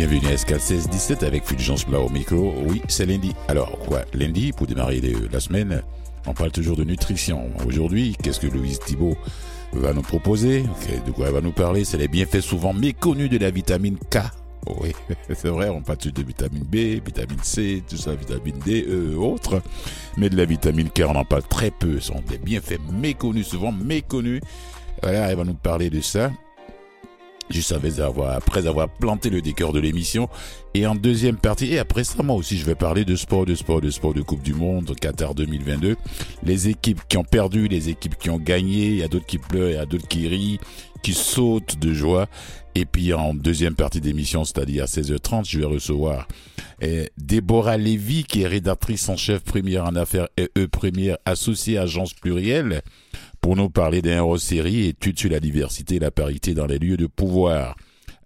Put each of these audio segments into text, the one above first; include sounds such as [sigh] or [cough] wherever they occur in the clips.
Bienvenue à Escal 16-17 avec Fulgence Blanc au micro. Oui, c'est lundi. Alors, quoi Lundi, pour démarrer la semaine, on parle toujours de nutrition. Aujourd'hui, qu'est-ce que Louise Thibault va nous proposer? De quoi elle va nous parler? C'est les bienfaits souvent méconnus de la vitamine K. Oui, [laughs] c'est vrai, on parle de vitamine B, vitamine C, tout ça, vitamine D, e, autres. Mais de la vitamine K, on en parle très peu. Ce sont des bienfaits méconnus, souvent méconnus. Voilà, elle va nous parler de ça juste avoir, après avoir planté le décor de l'émission. Et en deuxième partie, et après ça, moi aussi, je vais parler de sport, de sport, de sport, de Coupe du Monde, Qatar 2022. Les équipes qui ont perdu, les équipes qui ont gagné, il y a d'autres qui pleurent, il y a d'autres qui rient, qui sautent de joie. Et puis en deuxième partie d'émission, c'est-à-dire à 16h30, je vais recevoir eh, Déborah Lévy, qui est rédactrice en chef première en affaires et E première associée Agence Plurielle pour nous parler d'un hors-série étude sur la diversité et la parité dans les lieux de pouvoir.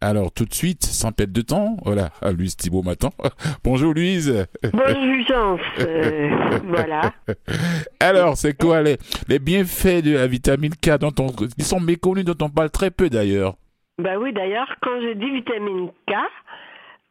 Alors tout de suite, sans perdre de temps, voilà, à Louise Thibault m'attend. [laughs] Bonjour Louise. Bonjour Jean. Euh, voilà. [laughs] Alors, c'est quoi les, les, bienfaits de la vitamine K dont on, qui sont méconnus, dont on parle très peu d'ailleurs? Bah oui, d'ailleurs, quand je dis vitamine K,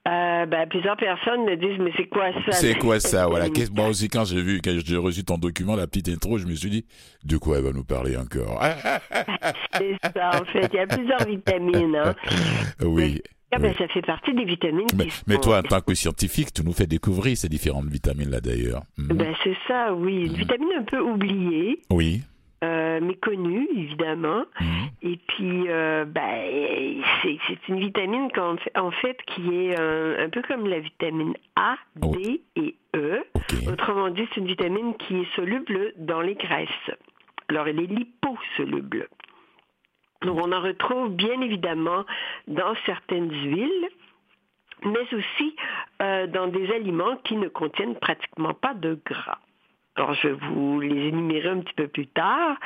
euh, ben, plusieurs personnes me disent, mais c'est quoi ça? C'est quoi ça? [laughs] Voilà. Moi aussi, quand j'ai vu, quand j'ai reçu ton document, la petite intro, je me suis dit, de quoi elle va nous parler encore? [laughs] c'est ça, en fait. Il y a plusieurs vitamines. Hein. [laughs] Oui. Ah ben, Ça fait partie des vitamines. Mais, mais toi, en tant que scientifique, tu nous fais découvrir ces différentes vitamines-là, d'ailleurs. Mhm. Ben, c'est ça, oui. Une mhm. vitamine un peu oubliée. Oui. Euh, méconnue, évidemment. Mhm. Et puis, euh, ben, c'est une vitamine en fait, en fait qui est un, peu comme la vitamine A, D et E. Autrement dit, c'est une vitamine qui est soluble dans les graisses. Alors, elle est liposoluble. Donc, on en retrouve bien évidemment dans certaines huiles, mais aussi euh, dans des aliments qui ne contiennent pratiquement pas de gras. Alors, je vais vous les énumérer un petit peu plus tard.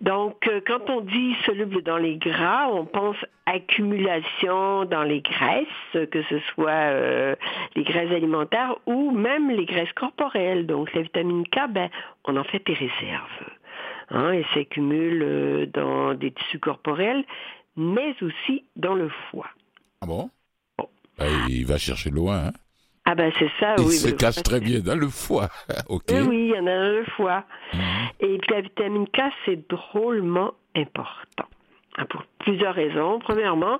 Donc, euh, quand on dit soluble dans les gras, on pense accumulation dans les graisses, que ce soit euh, les graisses alimentaires ou même les graisses corporelles. Donc, la vitamine K, ben, on en fait des réserves. Hein, elle s'accumule euh, dans des tissus corporels, mais aussi dans le foie. Ah bon? Ben, il va chercher loin, hein? Ah ben c'est ça, il oui. Il se cache très bien dans le foie. [laughs] ok. Oui, il y en a dans le foie. Mhm. Et puis la vitamine K, c'est drôlement important. Hein, pour plusieurs raisons. Premièrement,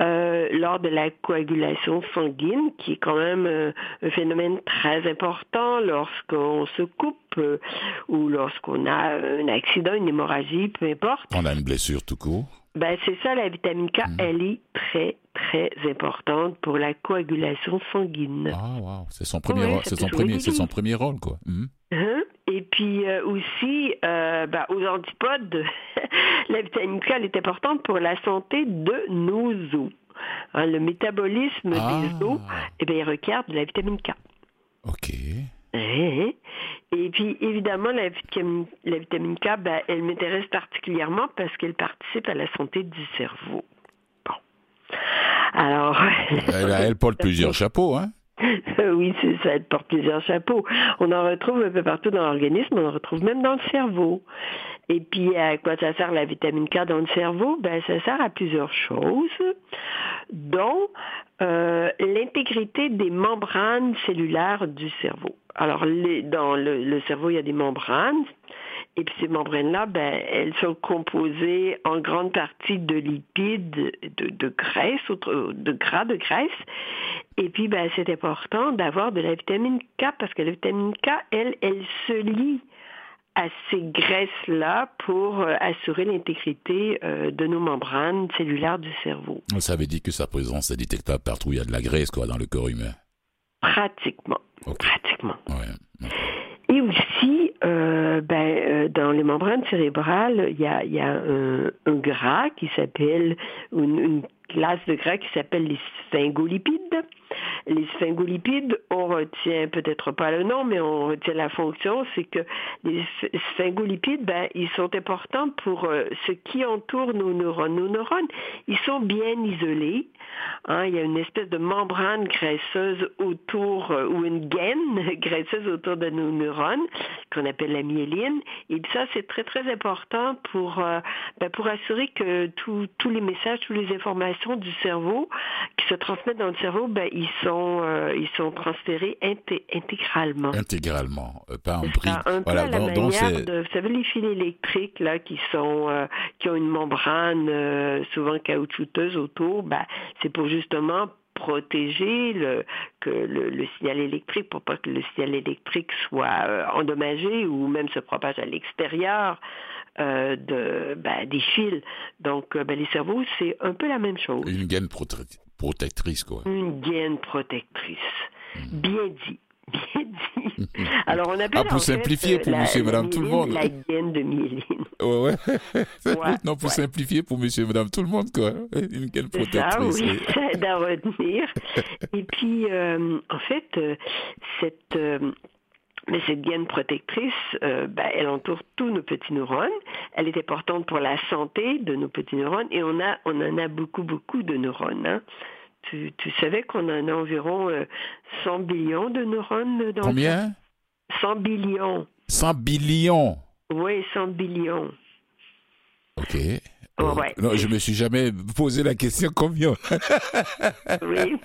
euh, lors de la coagulation sanguine, qui est quand même euh, un phénomène très important lorsqu'on se coupe euh, ou lorsqu'on a un accident, une hémorragie, peu importe. On a une blessure tout court. Ben, c'est ça, la vitamine K, mhm. elle est très, très importante pour la coagulation sanguine. Ah, wow. C'est son premier, rôle, c'est son premier, c'est son premier rôle, quoi. Mhm. Hein? Et puis euh, aussi, euh, ben, aux antipodes, [laughs] la vitamine K, elle est importante pour la santé de nos os. Hein, le métabolisme ah. des os, eh bien, il requiert de la vitamine K. OK. Et puis, évidemment, la vitamine, la vitamine K, ben, elle m'intéresse particulièrement parce qu'elle à la santé du cerveau. Bon. Alors. elle, elle porte plusieurs chapeaux, hein? [laughs] oui, c'est ça, elle porte plusieurs chapeaux. On en retrouve un peu partout dans l'organisme, on en retrouve même dans le cerveau. Et puis, à quoi ça sert la vitamine K dans le cerveau? Ben, ça sert à plusieurs choses, dont euh, l'intégrité des membranes cellulaires du cerveau. Alors, dans le, cerveau, il y a des membranes. Et puis ces membranes-là, ben, elles sont composées en grande partie de lipides, de, de graisse, de gras de graisse. Et puis, ben, c'est important d'avoir de la vitamine K parce que la vitamine K, elle, elle se lie à ces graisses-là pour euh, assurer l'intégrité euh, de nos membranes cellulaires du cerveau. Ça veut dire que sa présence est détectable partout où il y a de la graisse quoi, dans le corps humain. Pratiquement. Pratiquement. Et aussi, euh, ben, dans les membranes cérébrales, il y a, un, gras qui s'appelle, une, classe de gras qui s'appelle les sphingolipides. Les sphingolipides, on retient peut-être pas le nom, mais on retient la fonction, c'est que les sphingolipides, ben, ils sont importants pour euh, ce qui entoure nos neurones. Nos neurones, ils sont bien isolés. Hein, il y a une espèce de membrane graisseuse autour, euh, ou une gaine [laughs] graisseuse autour de nos neurones, qu'on appelle la myéline. Et ça, c'est très, très important pour, euh, ben, pour assurer que tous les messages, toutes les informations informations du cerveau qui se transmettent dans le cerveau, ben, ils sont, euh, ils sont transférés intégralement. Intégralement, euh, pas en prix. Un peu à la manière de, vous savez, les fils électriques là, qui sont, euh, qui ont une membrane souvent caoutchouteuse autour, ben, c'est pour justement protéger le, que le, signal électrique pour pas que le signal électrique soit endommagé ou même se propage à l'extérieur euh, de, ben, des fils. Donc, euh, ben, les cerveaux, c'est un peu la même chose. Une gaine protectrice, quoi. Une gaine protectrice. Hmm. Bien dit. [laughs] Bien dit. [laughs] Alors, on appelle ah, pour simplifier pour monsieur et madame tout le monde. La gaine de myéline. Ouais, ouais. non, pour simplifier pour monsieur et madame tout le monde, quoi. [laughs] Une gaine protectrice. Ça, oui, ça aide à retenir. et puis, euh, en fait, cette mais cette gaine protectrice, euh, ben, elle entoure tous nos petits neurones. Elle est importante pour la santé de nos petits neurones et on, a, on en a beaucoup, beaucoup de neurones. Hein. Tu, tu, savais qu'on en a environ 100 euh, billions de neurones dans Combien? 100 billions. 100 billions Oui, 100 billions. OK. Oh, non, je me suis jamais posé la question combien. [laughs] oui,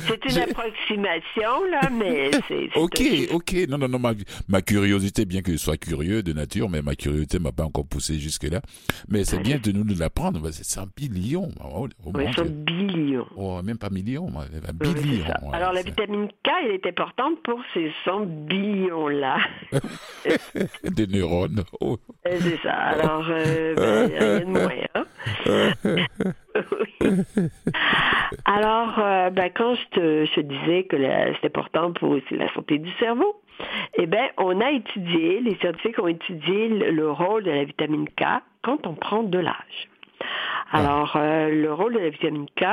c'est une approximation, là, mais [laughs] c'est. Ok, ok. Non, non, non, ma, curiosité, bien que je sois curieux de nature, mais ma curiosité m'a pas encore poussé jusque-là. Mais c'est bien de nous l'apprendre. C'est 100 billions. Oh, oh oui, 100 billions. Oh, même pas millions, billions. Alors, la vitamine K, elle est importante pour ces 100 billions-là. [laughs] Des neurones. Oh. C'est ça. Alors, euh, ben, rien de moins. [laughs] Alors, euh, ben, quand je te, disais que c'est important pour aussi la santé du cerveau, eh bien, on a étudié, les scientifiques ont étudié le, rôle de la vitamine K quand on prend de l'âge. Ah. Alors, euh, le rôle de la vitamine K,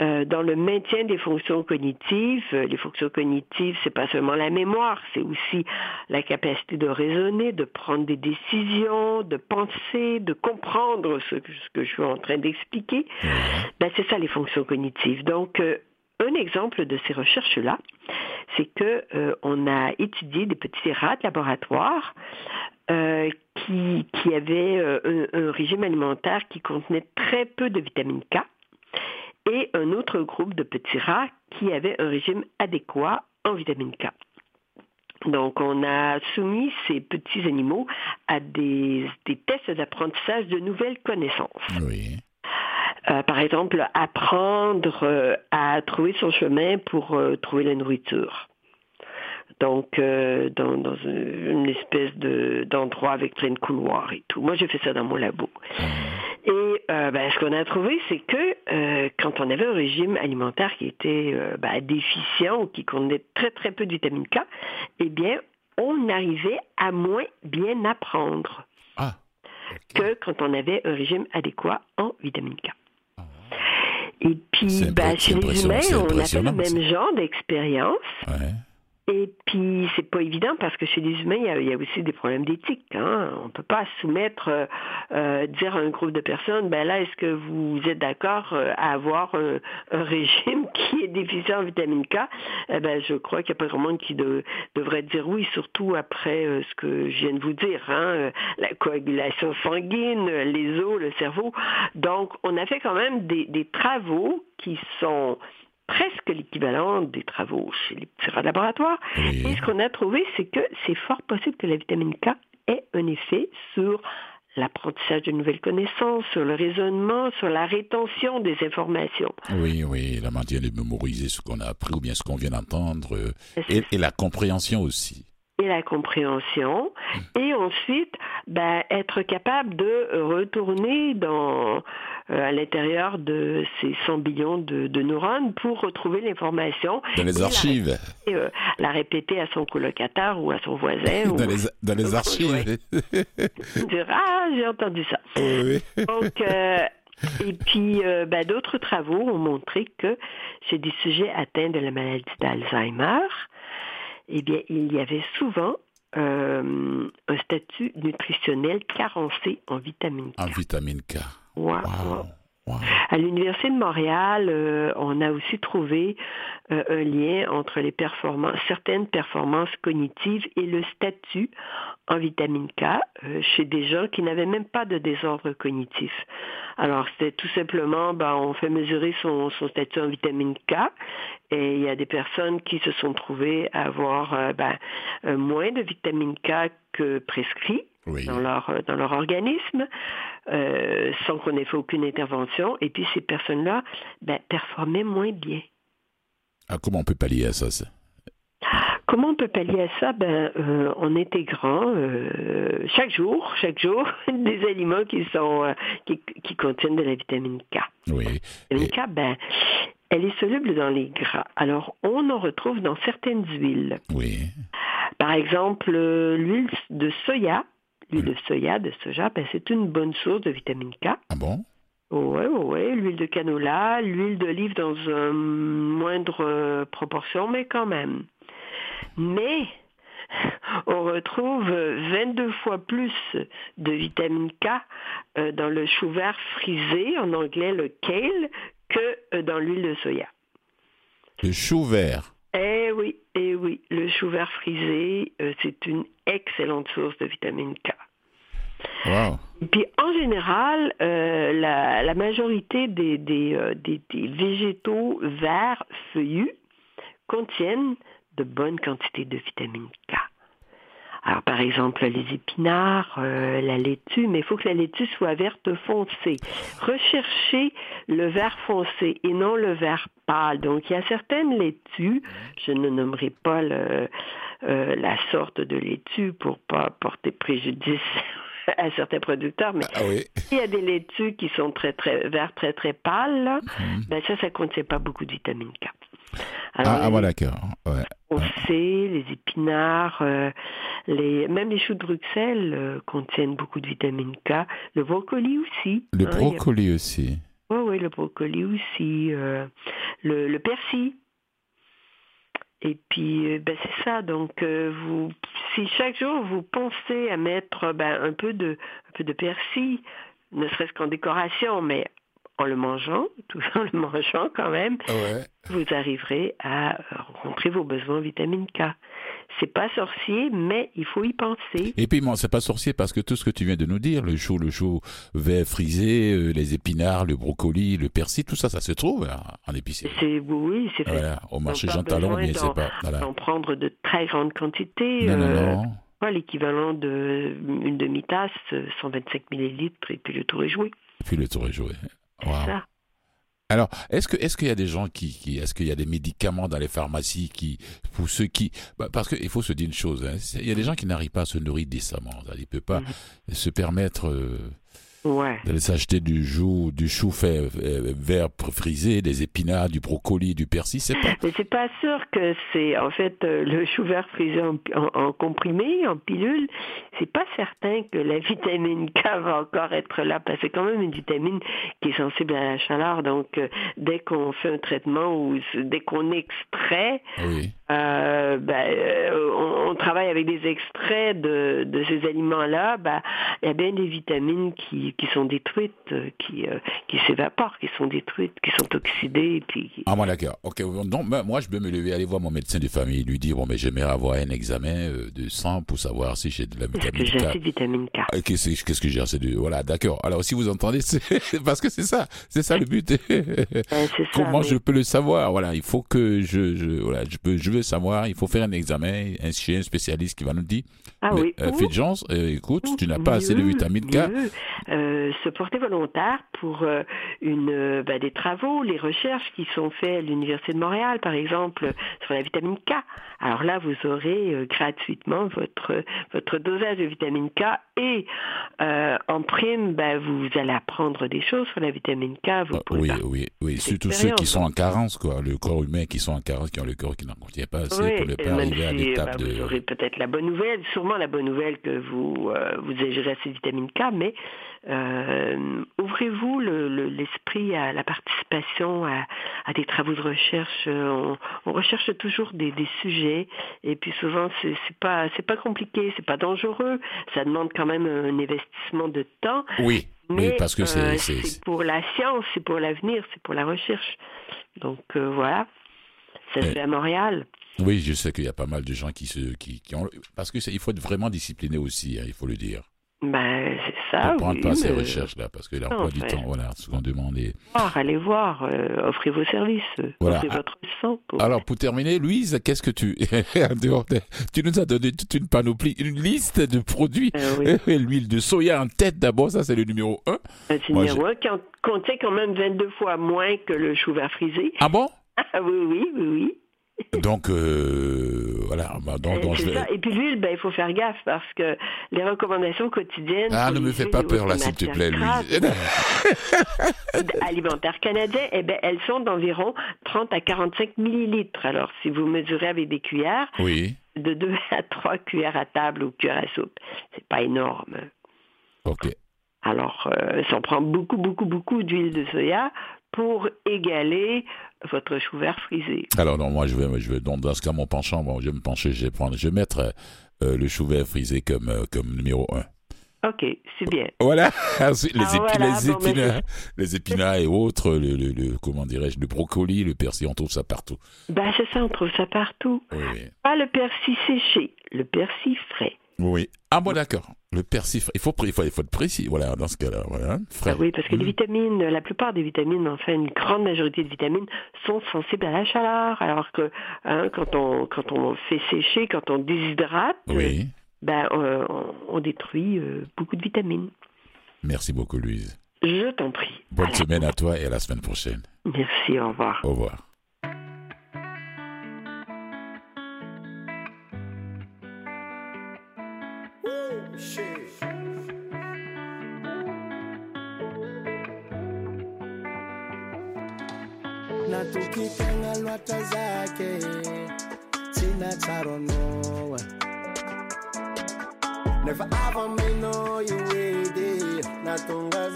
euh, dans le maintien des fonctions cognitives. Euh, les fonctions cognitives, c'est pas seulement la mémoire, c'est aussi la capacité de raisonner, de prendre des décisions, de penser, de comprendre ce que, je suis en train d'expliquer. Ben, c'est ça les fonctions cognitives. Donc, euh, un exemple de ces recherches-là, c'est que on a étudié des petits rats de laboratoire qui, qui avaient un, régime alimentaire qui contenait très peu de vitamine K et un autre groupe de petits rats qui avaient un régime adéquat en vitamine K. Donc, on a soumis ces petits animaux à des, tests d'apprentissage de nouvelles connaissances. Oui. Euh, par exemple, apprendre euh, à trouver son chemin pour euh, trouver la nourriture. Donc, dans, une espèce d'endroit avec plein de couloirs et tout. Moi, j'ai fait ça dans mon labo. Mmh. Et euh, ben, ce qu'on a trouvé, c'est que euh, quand on avait un régime alimentaire qui était euh, ben, déficient ou qui contenait très très peu de vitamine K, eh bien, on arrivait à moins bien apprendre ah, que quand on avait un régime adéquat en vitamine K. Ah. Et puis, ben, chez les humains, on a fait le même genre d'expérience. Et puis, c'est pas évident parce que chez les humains, il y a, aussi des problèmes d'éthique. Hein. On peut pas soumettre, euh, euh, dire à un groupe de personnes, ben là, est-ce que vous êtes d'accord euh, à avoir un, régime [laughs] qui est déficient en vitamine K? Eh Ben, je crois qu'il n'y a pas grand monde qui devrait dire oui, surtout après ce que je viens de vous dire, hein, la coagulation sanguine, les os, le cerveau. Donc, on a fait quand même des, des travaux qui sont presque l'équivalent des travaux chez les petits rats de laboratoire. Et ce qu'on a trouvé, c'est que c'est fort possible que la vitamine K ait un effet sur l'apprentissage de nouvelles connaissances, sur le raisonnement, sur la rétention des informations. Oui, oui, la manière de mémoriser ce qu'on a appris ou bien ce qu'on vient d'entendre, et, et, la compréhension aussi. Et la compréhension. Et ensuite, ben, être capable de retourner dans euh, à l'intérieur de ces 100 billions de, neurones pour retrouver l'information. Dans les archives. Euh, la, répéter à son colocataire ou à son voisin. [laughs] dans, les, dans les archives. [laughs] Dire Ah, j'ai entendu ça. Donc, euh, et puis, ben, d'autres travaux ont montré que chez des sujets atteints de la maladie d'Alzheimer, eh bien, il y avait souvent un statut nutritionnel carencé en vitamine K. En vitamine K. Wow. À l'Université de Montréal, euh, on a aussi trouvé euh, un lien entre les performances, certaines performances cognitives et le statut en vitamine K euh, chez des gens qui n'avaient même pas de désordre cognitif. Alors, c'était tout simplement, ben, on fait mesurer son, son, statut en vitamine K et il y a des personnes qui se sont trouvées avoir ben, moins de vitamine K que prescrit dans, leur, dans leur organisme, euh, sans qu'on ait fait aucune intervention. Et puis ces personnes-là ben, performaient moins bien. Ah, comment on peut pallier à ça, Comment on peut pallier à ça? Ben, euh, En intégrant euh, chaque jour, chaque jour, [laughs] des aliments qui sont qui, qui, contiennent de la vitamine K. Oui. La vitamine K, ben, elle est soluble dans les gras. Alors, on en retrouve dans certaines huiles. Oui. Par exemple, l'huile de soya L'huile de soya, de soja, ben, c'est une bonne source de vitamine K. Ah bon? Oui, oui, l'huile de canola, l'huile d'olive dans une moindre euh, proportion, mais quand même. Mais [laughs] on retrouve 22 fois plus de vitamine K euh, dans le chou vert frisé, en anglais le kale, que euh, dans l'huile de soya. Le chou vert Eh oui, eh oui, le chou vert frisé, c'est une excellente source de vitamine K. Et puis en général, euh, la, majorité des, euh, des, des, végétaux verts feuillus contiennent de bonnes quantités de vitamine K. Alors par exemple les épinards, euh, la laitue, mais il faut que la laitue soit verte foncée. Recherchez le vert foncé et non le vert pâle. Donc il y a certaines laitues, je ne nommerai pas le, la sorte de laitue pour pas porter préjudice [laughs] à certains producteurs, mais ah il y a des laitues qui sont très très vertes, très très pâles, mhm. ben ça, ça ne contient pas beaucoup de vitamine K. ah, ah voilà, d'accord. On sait, les épinards, euh, les, même les choux de Bruxelles euh, contiennent beaucoup de vitamine K. Le brocoli aussi. Le hein, brocoli aussi. Oui, oui, le brocoli aussi. Euh, le, le persil. Et puis, euh, ben, c'est ça. Donc, euh, vous, si chaque jour vous pensez à mettre ben, un peu de, un peu de persil, ne serait-ce qu'en décoration, mais en le mangeant, [laughs] tout en le mangeant quand même, vous arriverez à rencontrer vos besoins en vitamine K. C'est pas sorcier, mais il faut y penser. Et puis, bon, c'est pas sorcier parce que tout ce que tu viens de nous dire, le chou, le chou vert frisé, euh, les épinards, le brocoli, le persil, tout ça, ça se trouve hein, en épicerie. C'est, oui, c'est fait. au marché Jean Talon, mais c'est pas. Voilà. En prendre de très grandes quantités. Non, non, euh, non. l'équivalent d'une demi-tasse, 125 millilitres, et puis le tour est joué. Et puis le tour est joué. Ça. Alors, est-ce que est-ce qu'il y a des gens qui, qui est-ce qu'il y a des médicaments dans les pharmacies qui pour ceux qui bah, parce qu'il faut se dire une chose, hein, il y a des gens qui n'arrivent pas à se nourrir décemment, ils ne peuvent pas mhm. se permettre euh, Ouais. D'aller s'acheter du chou, du chou fait euh, vert frisé, des épinards, du brocoli, du persil, c'est pas. Mais c'est pas sûr que c'est en fait euh, le chou vert frisé en, comprimé, en pilule. C'est pas certain que la vitamine K va encore être là parce que c'est quand même une vitamine qui est sensible à la chaleur. Donc euh, dès qu'on fait un traitement ou dès qu'on extrait, oui. Ben, on, travaille avec des extraits de, de ces aliments-là. Ben, il y a bien des vitamines qui qui, sont détruites, euh, qui, euh, qui s'évaporent, qui sont détruites, qui sont oxydées. Puis... Ah, moi, d'accord. Ok. Donc, moi, je peux me lever, aller voir mon médecin de famille, lui dire, bon, mais j'aimerais avoir un examen euh, de sang pour savoir si j'ai de la vitamine K. J'ai vitamine K. Ah, qu'est-ce que j'ai assez de... Voilà, d'accord. Alors, si vous entendez, c'est [laughs] parce que c'est ça. C'est ça le but. Comment je peux le savoir Voilà, il faut que je, je, voilà, je, peux, je veux savoir, il faut faire un examen chez un spécialiste qui va nous dire, ah, oui. Euh, écoute, tu n'as pas assez de vitamine K. Euh, se porter volontaire pour euh, une, euh, bah, des travaux, les recherches qui sont faites à l'Université de Montréal, par exemple, sur la vitamine K. Alors là, vous aurez gratuitement votre, votre dosage de vitamine K et en prime, bah, vous allez apprendre des choses sur la vitamine K. Vous ah, oui, oui, oui, surtout ceux qui sont en carence, quoi, le corps humain qui sont en carence, qui ont le corps qui n'en contient pas assez pour ne pas arriver à l'étape bah, de... Vous aurez peut-être la bonne nouvelle, sûrement la bonne nouvelle que vous, vous ingérez assez de vitamine K, mais euh, ouvrez-vous l'esprit à la participation à, des travaux de recherche. On, recherche toujours des, sujets et puis souvent c'est pas c'est pas compliqué, c'est pas dangereux. Ça demande quand même un investissement de temps. Oui. Mais parce que c'est pour la science, c'est pour l'avenir, c'est pour la recherche. Donc voilà, ça se fait à Montréal. Oui, je sais qu'il y a pas mal de gens qui se qui, ont parce que il faut être vraiment discipliné aussi, hein, il faut le dire. Ben, c'est ça. Pour prendre pas ces recherches-là, parce que l'emploi du temps, voilà, souvent demandé. allez voir, euh, offrez vos services, offrez votre sang. Alors, pour terminer, Louise, qu'est-ce que tu. [laughs] tu nous as donné toute une panoplie, une liste de produits. Euh, [laughs] L'huile de soya en tête, d'abord, ça, c'est le numéro 1. C'est le numéro 1, qui contient quand même 22 fois moins que le chou vert frisé. Ah bon? Ah oui, oui, oui, oui. Donc, euh, voilà. Bah, Et puis l'huile, ben, il faut faire gaffe parce que les recommandations quotidiennes. Ah, ne me fais pas peur là, s'il te plaît, Louise. [laughs] alimentaires canadiens, eh ben, elles sont d'environ 30 à 45 millilitres. Alors, si vous mesurez avec des cuillères, oui. de 2 [laughs] à 3 cuillères à table ou cuillères à soupe, c'est pas énorme. OK. Alors, euh, ça en prend beaucoup, beaucoup, beaucoup d'huile de soya pour égaler votre chou vert frisé. Alors non, moi je vais, je vais donc dans ce cas mon penchant, bon, je vais me pencher, je vais prendre, je vais mettre euh, le chou vert frisé comme euh, comme numéro un. Ok, c'est bien. Voilà, [laughs] ah, les, les, épinards, les épinards et autres, le, le, comment dirais-je, le brocoli, le persil, on trouve ça partout. Ben c'est ça, on trouve ça partout. Oui. Pas le persil séché, le persil frais. Oui. Ah bon, d'accord. Le persil, il faut, il faut, il faut être précis, voilà, dans ce cas-là, voilà, ah oui, parce que les mmh. vitamines, la plupart des vitamines, enfin une grande majorité de vitamines, sont sensibles à la chaleur, alors que hein, quand on quand on fait sécher, quand on déshydrate, ben euh, on, détruit euh, beaucoup de vitamines. Merci beaucoup, Louise. Je t'en prie. Bonne semaine à toi et à la semaine prochaine. Merci, au revoir. Au revoir. lwata zake never ever me know you with it. Natonga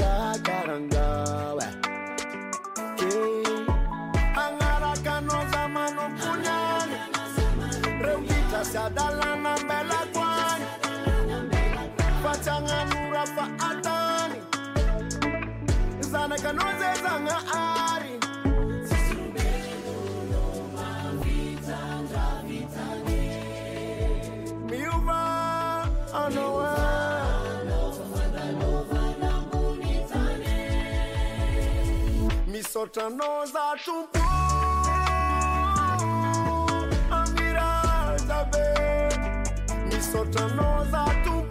misotranao za tompo amirazabe misotranao za tompo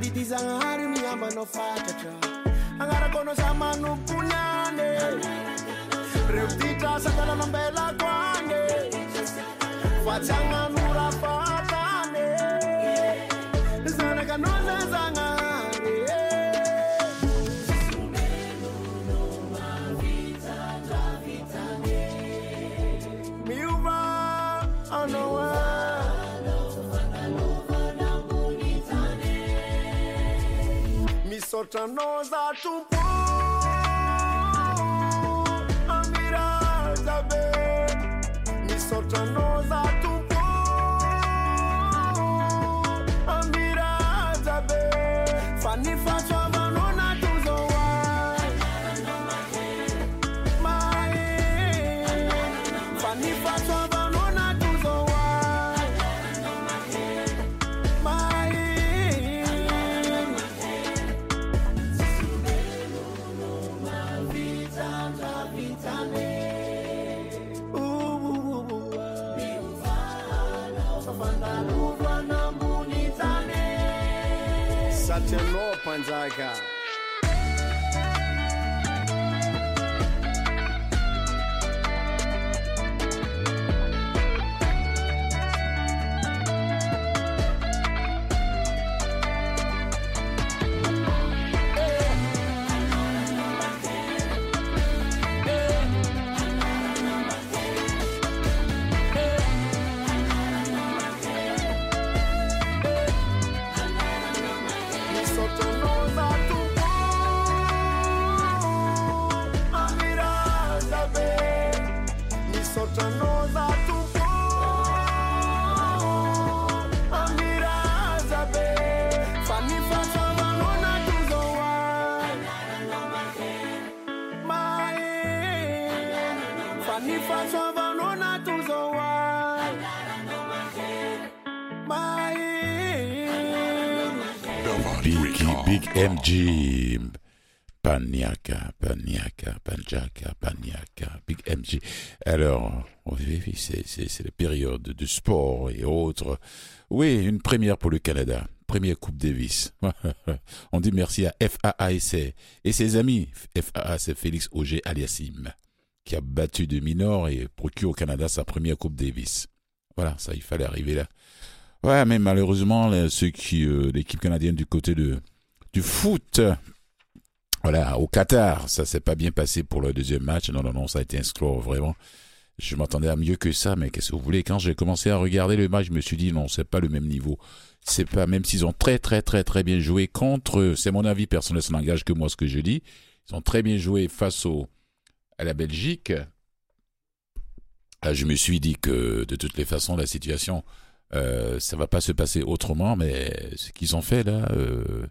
sady ty zagnahary miambanao fatratra. Agnarakonao za manompony ane. Reo ty trasatananambelako ane. Fa tsy agnanora fatane zanaka anao Toča noza čupu Amira zabe Mi soča noza MG. Paniaka, Paniaka, Panjaka, Paniaka, Big MG. Alors, c'est la période de sport et autres. Oui, une première pour le Canada. Première Coupe Davis. [laughs] On dit merci à FAA et ses, amis. FAA, c'est Félix Auger Aliassim, qui a battu de Minor et procure au Canada sa première Coupe Davis. Voilà, ça, il fallait arriver là. Ouais, mais malheureusement, ceux euh, l'équipe canadienne du côté de, du foot. Voilà, au Qatar, ça s'est pas bien passé pour le deuxième match. Non, non, non, ça a été un score vraiment. Je m'attendais à mieux que ça, mais qu'est-ce que vous voulez? Quand j'ai commencé à regarder le match, je me suis dit non, c'est pas le même niveau. C'est pas même s'ils ont très très très très bien joué contre. C'est mon avis personnel, ça n'engage que moi ce que je dis. Ils ont très bien joué face au à la Belgique. Ah, je me suis dit que de toutes les façons, la situation, euh, ça va pas se passer autrement, mais ce qu'ils ont fait là. Euh,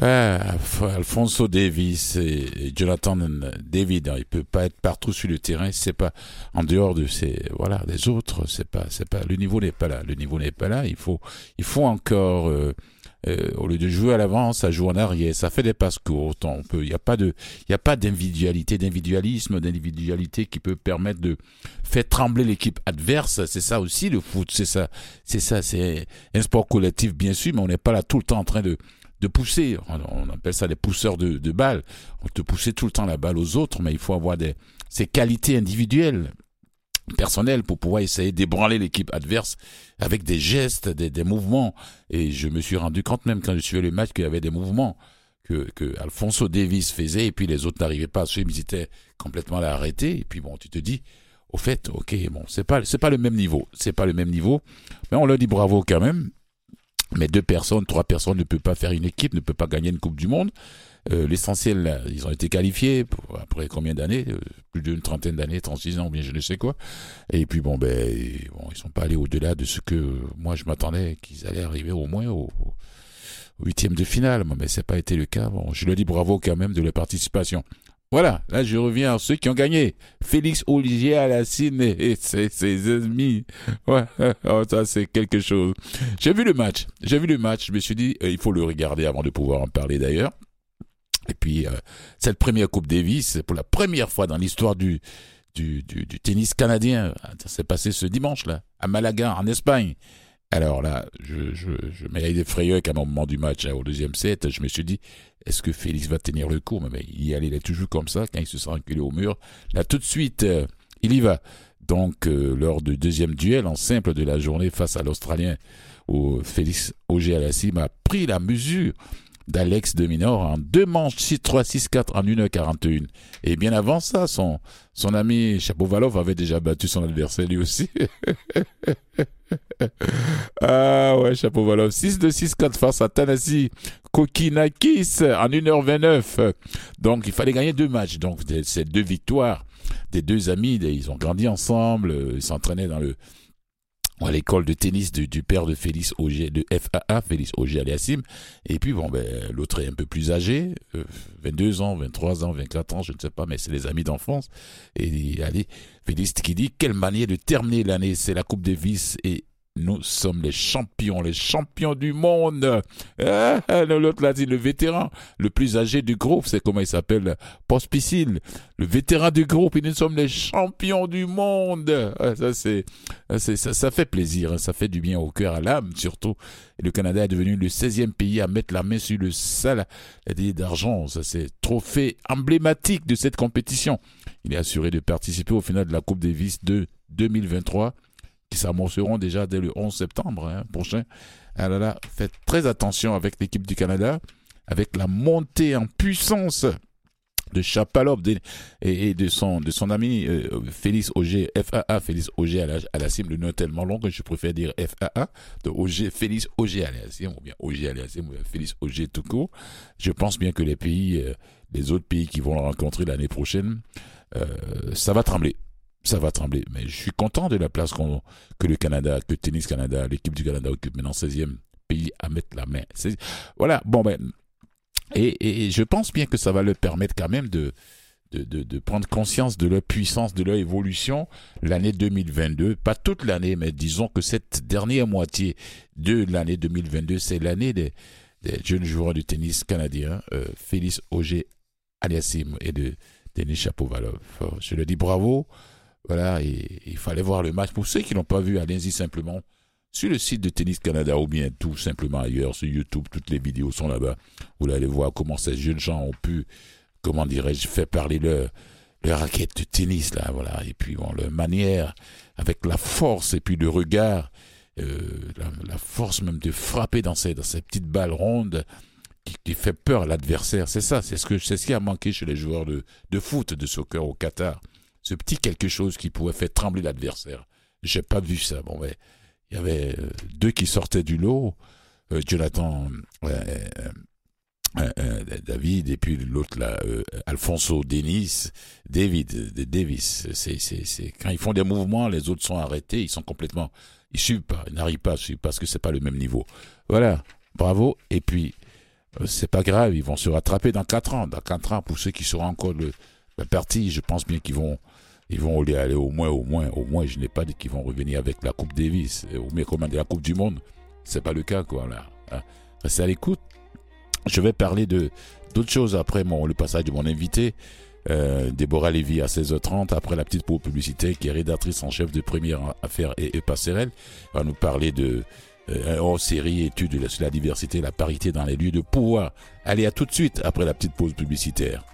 ah, Alfonso Davis et Jonathan David, hein, il peut pas être partout sur le terrain. C'est pas en dehors de ces voilà des autres. C'est pas c'est pas le niveau n'est pas là. Le niveau n'est pas là. Il faut il faut encore euh, au lieu de jouer à l'avant, ça joue en arrière. Ça fait des passes courtes. On peut. Il n'y a pas de il a pas d'individualité, d'individualisme, d'individualité qui peut permettre de faire trembler l'équipe adverse. C'est ça aussi le foot. C'est ça c'est ça. C'est un sport collectif bien sûr, mais on n'est pas là tout le temps en train de de pousser. On appelle ça des pousseurs de, de balles. On te pousser tout le temps la balle aux autres, mais il faut avoir des, ces qualités individuelles, personnelles, pour pouvoir essayer d'ébranler l'équipe adverse avec des gestes, des, mouvements. Et je me suis rendu compte même quand je suivais le match qu'il y avait des mouvements que, que Alfonso Davis faisait et puis les autres n'arrivaient pas à suivre, ils étaient complètement à l'arrêter. Et puis bon, tu te dis, au fait, ok, bon, c'est pas, c'est pas le même niveau, c'est pas le même niveau, mais on leur dit bravo quand même. Mais deux personnes, trois personnes ne peuvent pas faire une équipe, ne peuvent pas gagner une Coupe du Monde. Euh, L'essentiel, ils ont été qualifiés pour, après combien d'années euh, Plus d'une trentaine d'années, 36 ans, bien je ne sais quoi. Et puis bon, ben, ils sont pas allés au-delà de ce que moi je m'attendais qu'ils allaient arriver au moins au, huitième de finale. Mais c'est pas été le cas. Bon, je leur dis bravo quand même de leur participation. Voilà, là je reviens à ceux qui ont gagné. Félix Olivier Alassine et ses, ses ennemis. [laughs] Ouais, oh, ça c'est quelque chose. J'ai vu le match, j'ai vu le match, je me suis dit, euh, il faut le regarder avant de pouvoir en parler d'ailleurs. Et puis, euh, cette première Coupe Davis, pour la première fois dans l'histoire du, tennis canadien, ça s'est passé ce dimanche-là, à Malaga, en Espagne. Alors là, je, je, je frayeurs qu'à un moment du match, au deuxième set, je me suis dit, est-ce que Félix va tenir le coup? Mais il y allait, il est toujours comme ça, quand il se sent reculé au mur. Là, tout de suite, euh, il y va. Donc, euh, lors du deuxième duel en simple de la journée face à l'Australien, où Félix Auger-Aliassime a pris la mesure d'Alex de Minor en deux manches 6-3, 6-4 en 1h41. Et bien avant ça, son, son ami Chapovalov avait déjà battu son adversaire lui aussi. [laughs] ah ouais, Chapovalov. 6-2, 6-4 face à Tanasi Kokinakis en 1h29. Donc il fallait gagner deux matchs. Donc ces deux victoires des deux amis, ils ont grandi ensemble, ils s'entraînaient dans le à l'école de tennis du, du, père de Félix Auger, de FAA, Félix Auger Aliassim. Et puis, bon, ben, l'autre est un peu plus âgé, euh, 22 ans, 23 ans, 24 ans, je ne sais pas, mais c'est les amis d'enfance. Et allez, Félix qui dit, quelle manière de terminer l'année, c'est la Coupe Davis et nous sommes les champions, les champions du monde. Ah, L'autre l'a dit, le vétéran, le plus âgé du groupe, c'est comment il s'appelle, Pospicile, le vétéran du groupe, et nous sommes les champions du monde. Ah, ça, c'est, ça, ça, fait plaisir, hein. ça fait du bien au cœur, à l'âme surtout. Et le Canada est devenu le 16e pays à mettre la main sur le sale d'argent. Ça, c'est trophée emblématique de cette compétition. Il est assuré de participer au final de la Coupe Davis de 2023 qui s'amorceront déjà dès le 11 septembre hein, prochain. Alors là, faites très attention avec l'équipe du Canada, avec la montée en puissance de Chapalov et, de son de son ami euh, Félix Auger FAA Félix Auger à la, cime le nom tellement long que je préfère dire FAA de Auger Félix Auger à la cime ou bien Auger à la cime ou Félix Auger tout court je pense bien que les pays euh, les autres pays qui vont le rencontrer l'année prochaine euh, ça va trembler ça va trembler. Mais je suis content de la place que le Canada, que Tennis Canada, l'équipe du Canada occupe maintenant 16e pays à mettre la main. Voilà, bon ben, et, je pense bien que ça va leur permettre quand même de, prendre conscience de leur puissance, de leur évolution l'année 2022. Pas toute l'année, mais disons que cette dernière moitié de l'année 2022, c'est l'année des, jeunes joueurs de tennis canadiens, euh, Félix Auger Aliassim et de Denis Chapovalov. Je leur dis bravo. Voilà, et il fallait voir le match. Pour ceux qui n'ont pas vu, allez-y simplement sur le site de Tennis Canada ou bien tout simplement ailleurs, sur YouTube, toutes les vidéos sont là-bas. Vous allez voir comment ces jeunes gens ont pu, comment dirais-je, faire parler leur, leur raquette de tennis, là, voilà. Et puis, bon, leur manière, avec la force et puis le regard, euh, la, force même de frapper dans ces, dans ces petites balles rondes qui, qui fait peur à l'adversaire. C'est ça, c'est ce, que, c'est ce qui a manqué chez les joueurs de, de foot, de soccer au Qatar ce petit quelque chose qui pouvait faire trembler l'adversaire. J'ai pas vu ça. Bon, mais il y avait euh, deux qui sortaient du lot, euh, Jonathan euh, David et puis l'autre là, Alfonso Denis, David Davis. C'est quand ils font des mouvements, les autres sont arrêtés, ils sont complètement, ils suivent pas, ils n'arrivent pas à suivre parce que c'est pas le même niveau. Voilà, bravo. Et puis c'est pas grave, ils vont se rattraper dans quatre ans. Dans quatre ans, pour ceux qui seront encore le, la je pense bien qu'ils vont ils vont aller, au moins, au moins, au moins, je n'ai pas dit qu'ils vont revenir avec la Coupe Davis, ou mieux commander la Coupe du Monde. C'est pas le cas, quoi. Hein. Restez à l'écoute. Je vais parler de d'autres choses après mon, le passage de mon invité, euh, Déborah Lévy à 16h30, après la petite pause publicité, qui est rédactrice en chef de Première Affaires et, et Passerelle, va nous parler de euh, série études sur la diversité la parité dans les lieux de pouvoir. Allez, à tout de suite après la petite pause publicitaire.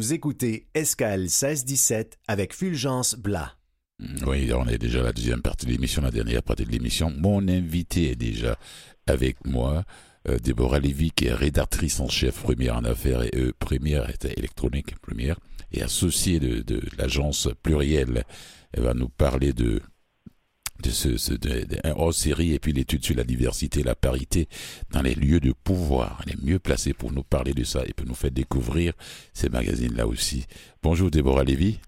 Vous écoutez Escale 1617 avec Fulgence Blas. Mm, oui, on est déjà à la deuxième partie de l'émission, la dernière partie de l'émission. Mon invité est déjà avec moi. Euh, Déborah Lévy, qui est rédactrice en chef première en affaires et euh, première électronique première et associée de, de l'agence plurielle. Elle va nous parler de de ce, ce hors série et puis l'étude sur la diversité et la parité dans les lieux de pouvoir. Elle est mieux placée pour nous parler de ça et pour nous faire découvrir ces magazines-là aussi. Bonjour Déborah Lévy.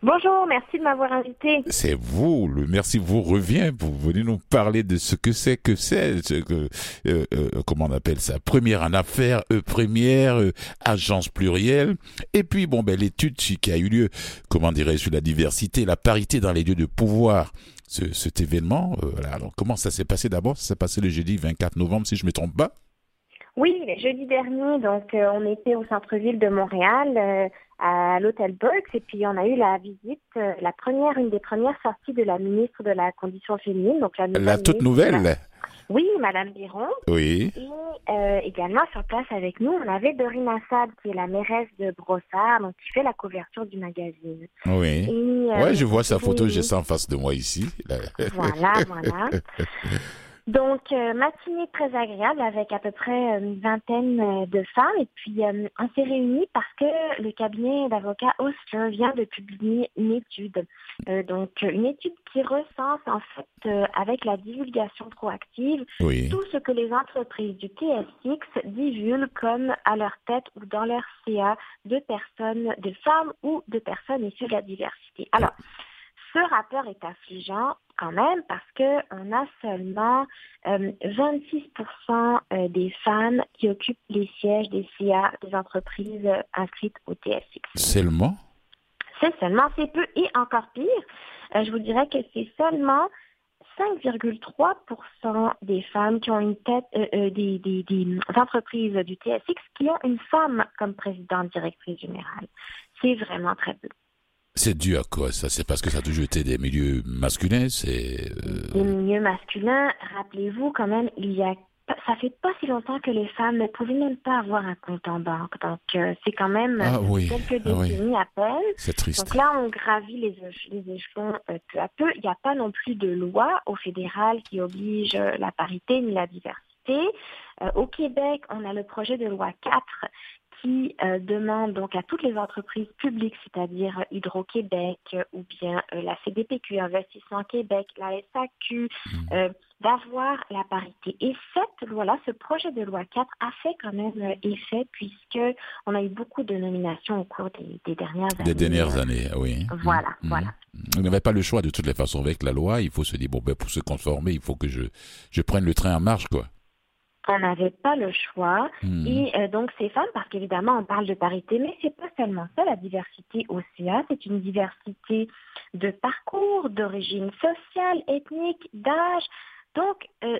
Bonjour, merci de m'avoir invité. C'est vous, le merci vous revient pour venir nous parler de ce que c'est que c'est, ce que, euh, euh, comment on appelle ça, première en affaires, euh, première, euh, agence plurielle, et puis bon ben l'étude qui a eu lieu, comment dirais-je, sur la diversité, la parité dans les lieux de pouvoir cet événement. Euh, alors, comment ça s'est passé d'abord? Ça s'est passé le jeudi 24 novembre, si je ne me trompe pas Oui, le jeudi dernier, donc euh, on était au centre-ville de Montréal, euh, à l'hôtel Burks, et puis on a eu la visite, la première, une des premières sorties de la ministre de la Condition féminine, donc la, la toute nouvelle oui, Madame Biron. Oui. Et euh, également sur place avec nous, on avait Dorina Assad, qui est la mairesse de Brossard, donc qui fait la couverture du magazine. Oui. Euh, ouais, je vois sa photo, j'ai ça en face de moi ici. Voilà, voilà. [laughs] Donc, euh, matinée très agréable avec à peu près euh, une vingtaine euh, de femmes. Et puis, on s'est réunis parce que le cabinet d'avocats Osler vient de publier une étude. donc, une étude qui recense en fait, avec la divulgation proactive, tout ce que les entreprises du TSX divulguent comme à leur tête ou dans leur CA de personnes, de femmes ou de personnes issues de la diversité. Alors, ce rapport est affligeant quand même parce qu'on a seulement 26% euh, euh, des femmes qui occupent les sièges des CIA des entreprises euh, inscrites au TSX. Seulement? C'est seulement, c'est peu. Et encore pire, je vous dirais que c'est seulement 5,3% des femmes qui ont une tête, des, des, entreprises du TSX qui ont une femme comme présidente directrice générale. C'est vraiment très peu. C'est dû à quoi ça? C'est parce que ça a toujours été des milieux masculins C'est euh, des milieux masculins. Rappelez-vous quand même, il y a ça fait pas si longtemps que les femmes ne pouvaient même pas avoir un compte en banque. Donc, euh, c'est quand même ah quelques ah décennies à peine. C'est triste. Donc là, on gravit les, les échelons euh, peu à peu. Il n'y a pas non plus de loi au fédéral qui oblige la parité ni la diversité. au Québec, on a le projet de loi 4 qui euh, demande donc à toutes les entreprises publiques, c'est-à-dire Hydro-Québec euh, ou bien euh, la CDPQ, Investissement Québec, la SAQ, mmh. d'avoir la parité. Et cette loi-là, ce projet de loi 4 a fait quand même effet puisque on a eu beaucoup de nominations au cours des, dernières années. Des dernières années, oui. Voilà, mmh. voilà. On n'avait pas le choix de toutes les façons avec la loi. Il faut se dire, bon, ben, pour se conformer, il faut que je, je prenne le train en marche, quoi on n'avait pas le choix. Hmm. Et euh, donc ces femmes, parce qu'évidemment on parle de parité, mais c'est pas seulement ça, la diversité au CA, c'est une diversité de parcours, d'origine sociale, ethnique, d'âge. Donc euh,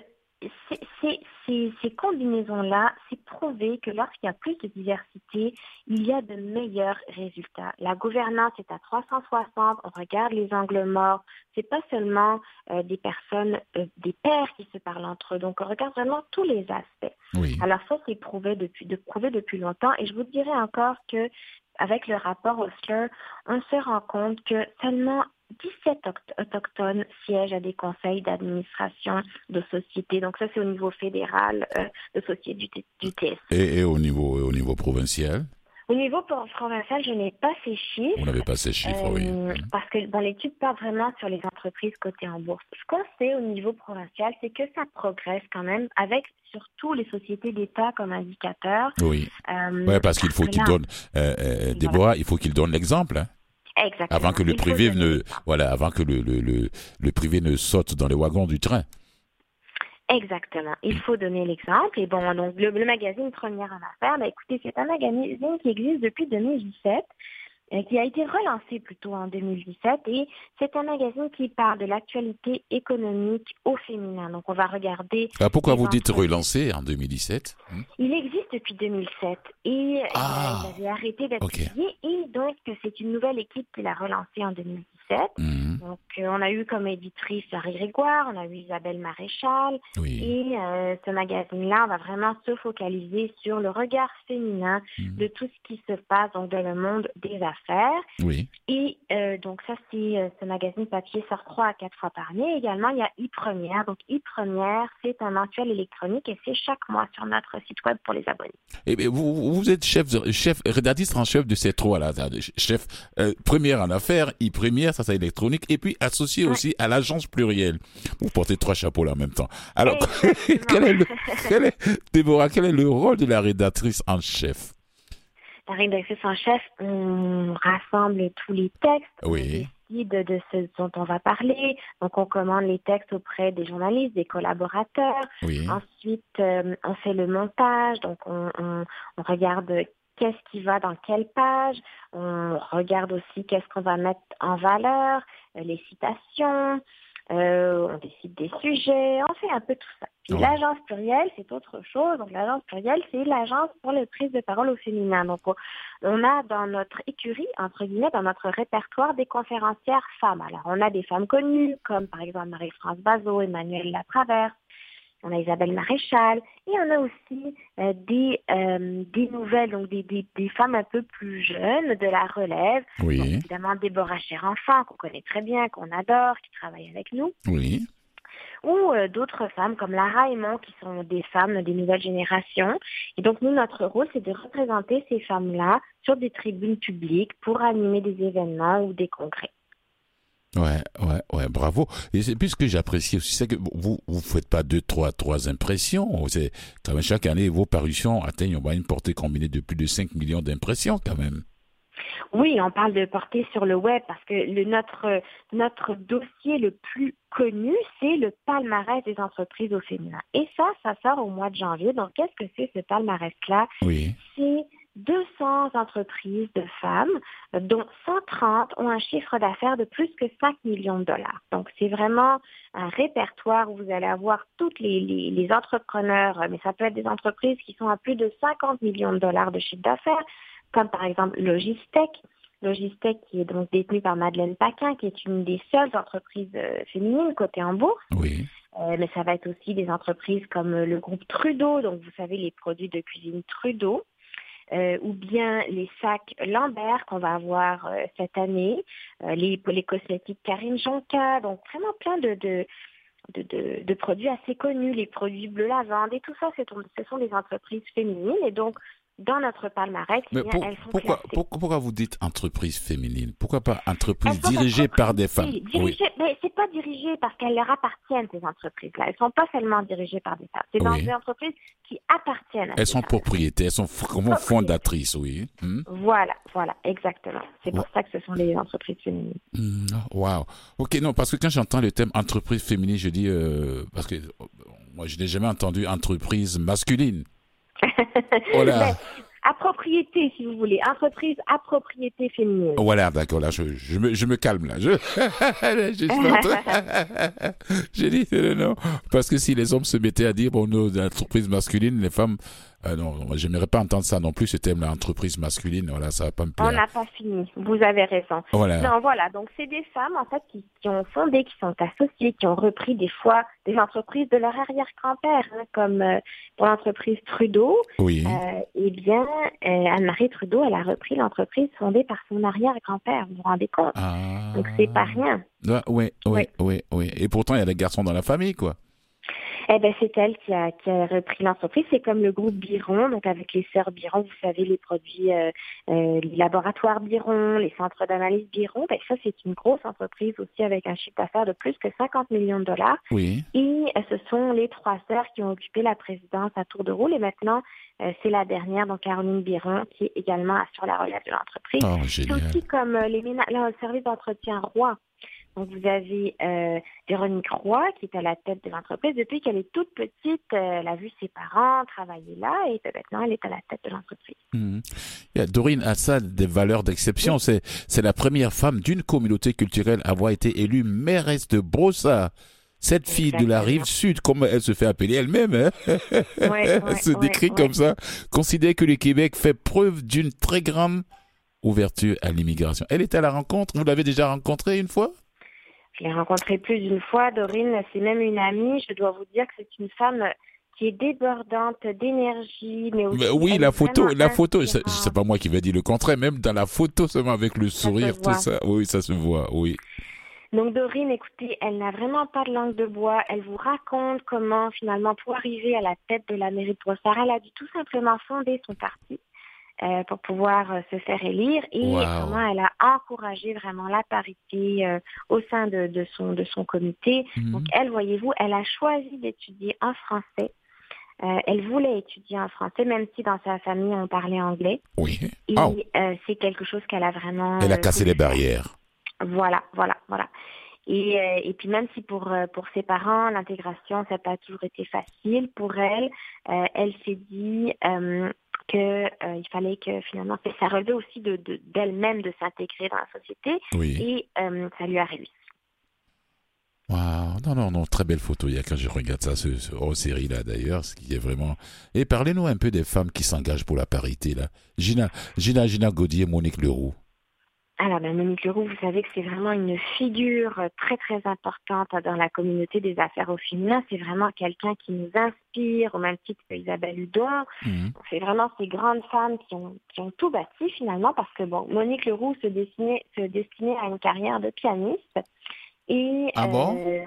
ces, combinaisons-là, c'est prouvé que lorsqu'il y a plus de diversité, il y a de meilleurs résultats. La gouvernance est à 360, on regarde les angles morts, c'est pas seulement euh, des personnes, euh, des pères qui se parlent entre eux, donc on regarde vraiment tous les aspects. Alors ça, c'est prouvé depuis, de, prouvé depuis longtemps, et je vous dirais encore que avec le rapport Osler, on se rend compte que seulement 17 autochtones siègent à des conseils d'administration de sociétés. Donc ça, c'est au niveau fédéral euh, de société du, du TS. Et, au, niveau, au niveau provincial? Au niveau provincial, je n'ai pas ces chiffres. Vous n'avez pas ces chiffres, oui. Euh, parce que bon, l'étude parle vraiment sur les entreprises cotées en bourse. Ce qu'on sait au niveau provincial, c'est que ça progresse quand même avec surtout les sociétés d'État comme indicateur. Oui. Euh, parce qu'il faut qu'ils donnent, euh, Déborah, il faut qu'ils donnent l'exemple. Hein. Avant que le privé ne, voilà, avant que le, le, le, privé ne saute dans les wagons du train. Exactement. Il faut donner l'exemple. Et bon, donc le, magazine Première en affaires, bah, écoutez, c'est un magazine qui existe depuis 2017 euh, qui a été relancé plutôt en 2017 et c'est un magazine qui parle de l'actualité économique au féminin. Donc on va regarder. Ah, pourquoi vous dites relancé en 2017 hmm? Il existe depuis 2007 et euh, ah, il avait arrêté d'être publié et donc c'est une nouvelle équipe qui l'a relancé en 2017. Mhm. Donc, euh, on a eu comme éditrice Harry Grégoire, on a eu Isabelle Maréchal. Et euh, ce magazine-là, va vraiment se focaliser sur le regard féminin mhm. de tout ce qui se passe dans le monde des affaires. Oui. Et euh, donc, ça, c'est ce magazine papier sort trois à quatre fois par année. Également, il y a e-première. Donc, e-première, c'est un mensuel électronique et c'est chaque mois sur notre site web pour les abonnés. Et eh vous, vous êtes chef, chef rédactrice en chef de ces trois-là, chef première en affaires, e-première, ça électronique, et puis associé aussi à l'agence plurielle. Vous portez trois chapeaux là en même temps. Alors, [laughs] quel est, le, quel est, Déborah, quel est le rôle de la rédactrice en chef? La rédactrice en chef, on rassemble tous les textes. Oui. De ce dont on va parler. Donc, on commande les textes auprès des journalistes, des collaborateurs. Oui. Ensuite, euh, on fait le montage. Donc, on, on, on regarde qu'est-ce qui va dans quelle page. On regarde aussi qu'est-ce qu'on va mettre en valeur, euh, les citations. Euh, on décide des sujets, on fait un peu tout ça. Puis l'agence plurielle, c'est autre chose. Donc l'agence plurielle, c'est l'agence pour les prises de parole au féminin. Donc on a dans notre écurie, entre guillemets, dans notre répertoire des conférencières femmes. Alors on a des femmes connues, comme par exemple Marie-France Bazot, Emmanuel Latraverse, on a Isabelle Maréchal, et on a aussi euh, des, euh, des nouvelles, donc des, des, des, femmes un peu plus jeunes de la relève. Oui. évidemment, Déborah Cher-Enfant, qu'on connaît très bien, qu'on adore, qui travaille avec nous. Oui. ou euh, d'autres femmes comme Lara et Mon qui sont des femmes des nouvelles générations. Et donc nous, notre rôle, c'est de représenter ces femmes-là sur des tribunes publiques pour animer des événements ou des congrès. Ouais, ouais, ouais, bravo. Et c'est plus ce que j'apprécie aussi, c'est que vous vous faites pas deux, trois, trois impressions. C'est quand même chaque année vos parutions atteignent une portée combinée de plus de 5 millions d'impressions quand même. Oui, on parle de portée sur le web parce que le, notre, notre dossier le plus connu, c'est le palmarès des entreprises au féminin. Et ça, ça sort au mois de janvier. Donc, qu'est-ce que c'est ce palmarès-là? Oui. C'est 200 entreprises de femmes, dont 130 ont un chiffre d'affaires de plus que 5 millions de dollars. Donc, c'est vraiment un répertoire où vous allez avoir toutes les, les, les, entrepreneurs, mais ça peut être des entreprises qui sont à plus de 50 millions de dollars de chiffre d'affaires, comme par exemple Logistec. Logistec qui est donc détenue par Madeleine Paquin, qui est une des seules entreprises euh, féminines cotées en bourse. Oui. Euh, mais ça va être aussi des entreprises comme le groupe Trudeau, donc vous savez les produits de cuisine Trudeau, euh, ou bien les sacs Lambert qu'on va avoir euh, cette année, euh, les, les cosmétiques Karine Jonka, donc vraiment plein de, de, de, produits assez connus, les produits bleu lavande et tout ça, ce sont des entreprises féminines. Et donc dans notre palmarès, Mais bien, elles sont pourquoi, pourquoi, pourquoi vous dites entreprise féminine? Pourquoi pas entreprise dirigée par des femmes oui, dirigées- Mais c'est pas dirigé parce qu'elles leur appartiennent ces entreprises-là. Elles sont pas seulement dirigées par des femmes. C'est dans Oui. des entreprises qui appartiennent. À Elles sont propriétaires, elles sont Propriétaires. fondatrices, oui. Hmm? Voilà, voilà, exactement. C'est pour ça que ce sont les entreprises féminines. Hmm, Wow. Ok, non, parce que quand j'entends le thème entreprise féminine, je dis euh, parce que euh, moi je n'ai jamais entendu entreprise masculine. [laughs] Oh là. À propriété, si vous voulez, entreprise à propriété féminine. Voilà, d'accord, là je, je, me, je me calme là. Je, [laughs] [laughs] j'ai dit non, non, parce que si les hommes se mettaient à dire bon nos entreprises masculines, les femmes, euh, non, j'aimerais pas entendre ça non plus ce thème là, entreprise masculine, voilà, ça va pas me On plaire. n'a pas fini. Vous avez raison. Voilà. Non, voilà. Donc, c'est des femmes, en fait, qui, qui ont fondé, qui sont associées, qui ont repris des fois des entreprises de leur arrière-grand-père, hein, comme euh, pour l'entreprise Trudeau. Oui. Euh, eh bien, euh, Anne-Marie Trudeau, elle a repris l'entreprise fondée par son arrière-grand-père. Vous vous rendez compte? Ah. Donc, c'est pas rien. Ouais, oui, oui, oui. Et pourtant, il y a des garçons dans la famille, quoi. Eh ben, c'est elle qui a, qui a repris l'entreprise. C'est comme le groupe Biron, donc avec les sœurs Biron, vous savez, les produits, euh, euh, les laboratoires Biron, les centres d'analyse Biron. Ben, ça, c'est une grosse entreprise aussi avec un chiffre d'affaires de plus que 50 millions de dollars. Oui. Et euh, ce sont les trois sœurs qui ont occupé la présidence à tour de rôle. Et maintenant, euh, c'est la dernière, donc Caroline Biron, qui est également assure la relève de l'entreprise. Oh, C'est aussi comme euh, les le service d'entretien Roi. Donc vous avez euh, Véronique Roy qui est à la tête de l'entreprise depuis qu'elle est toute petite. euh, elle a vu ses parents travailler là et euh, maintenant elle est à la tête de l'entreprise. A Dorine Assad, des valeurs d'exception. C'est, c'est la première femme d'une communauté culturelle à avoir été élue mairesse de Brossard. Cette fille de la rive sud, comme elle se fait appeler elle-même, hein, Ouais, [laughs] elle se décrit ouais. comme ça, considère que le Québec fait preuve d'une très grande ouverture à l'immigration. Elle est à la rencontre, vous l'avez déjà rencontrée une fois? Je l'ai rencontrée plus d'une fois. Dorine, c'est même une amie. Je dois vous dire que c'est une femme qui est débordante d'énergie, mais aussi Oui, la photo, la photo, c'est pas moi qui vais dire le contraire, même dans la photo seulement avec le sourire, tout voit. ça, oui, ça se voit, oui. Donc Dorine, écoutez, elle n'a vraiment pas de langue de bois. Elle vous raconte comment finalement pour arriver à la tête de la mairie de Brossard, elle a dû tout simplement fonder son parti euh, pour pouvoir euh, se faire élire et Wow. comment elle a encouragé vraiment la parité euh, au sein de, de son de son comité. Mhm. Donc elle, voyez-vous, elle a choisi d'étudier en français. Euh, elle voulait étudier en français, même si dans sa famille on parlait anglais. Oui. Et Oh, euh, c'est quelque chose qu'elle a vraiment. elle a cassé les barrières. voilà, voilà, voilà. Et, euh, et puis même si pour euh, pour ses parents l'intégration ça n'a pas toujours été facile pour elle, euh, elle s'est dit euh, que euh, il fallait que finalement ça relevait aussi de de- d'elle-même de s'intégrer dans la société Oui. et ça lui a réussi. Wow. Non, non, non, très belle photo. Il y a quand je regarde ça, ce, ce hors série là d'ailleurs, ce qui est vraiment. Et parlez-nous un peu des femmes qui s'engagent pour la parité là. Gina, Gina, Gina Gaudier, Monique Leroux. Alors, ben, Monique Leroux, vous savez que c'est vraiment une figure euh, très, très importante dans la communauté des affaires au féminin. C'est vraiment quelqu'un qui nous inspire, au même titre que Isabelle Hudon. Mhm. C'est vraiment ces grandes femmes qui ont, qui ont tout bâti finalement parce que bon, Monique Leroux se destinait, se destinait à une carrière de pianiste. Et, Ah bon? euh,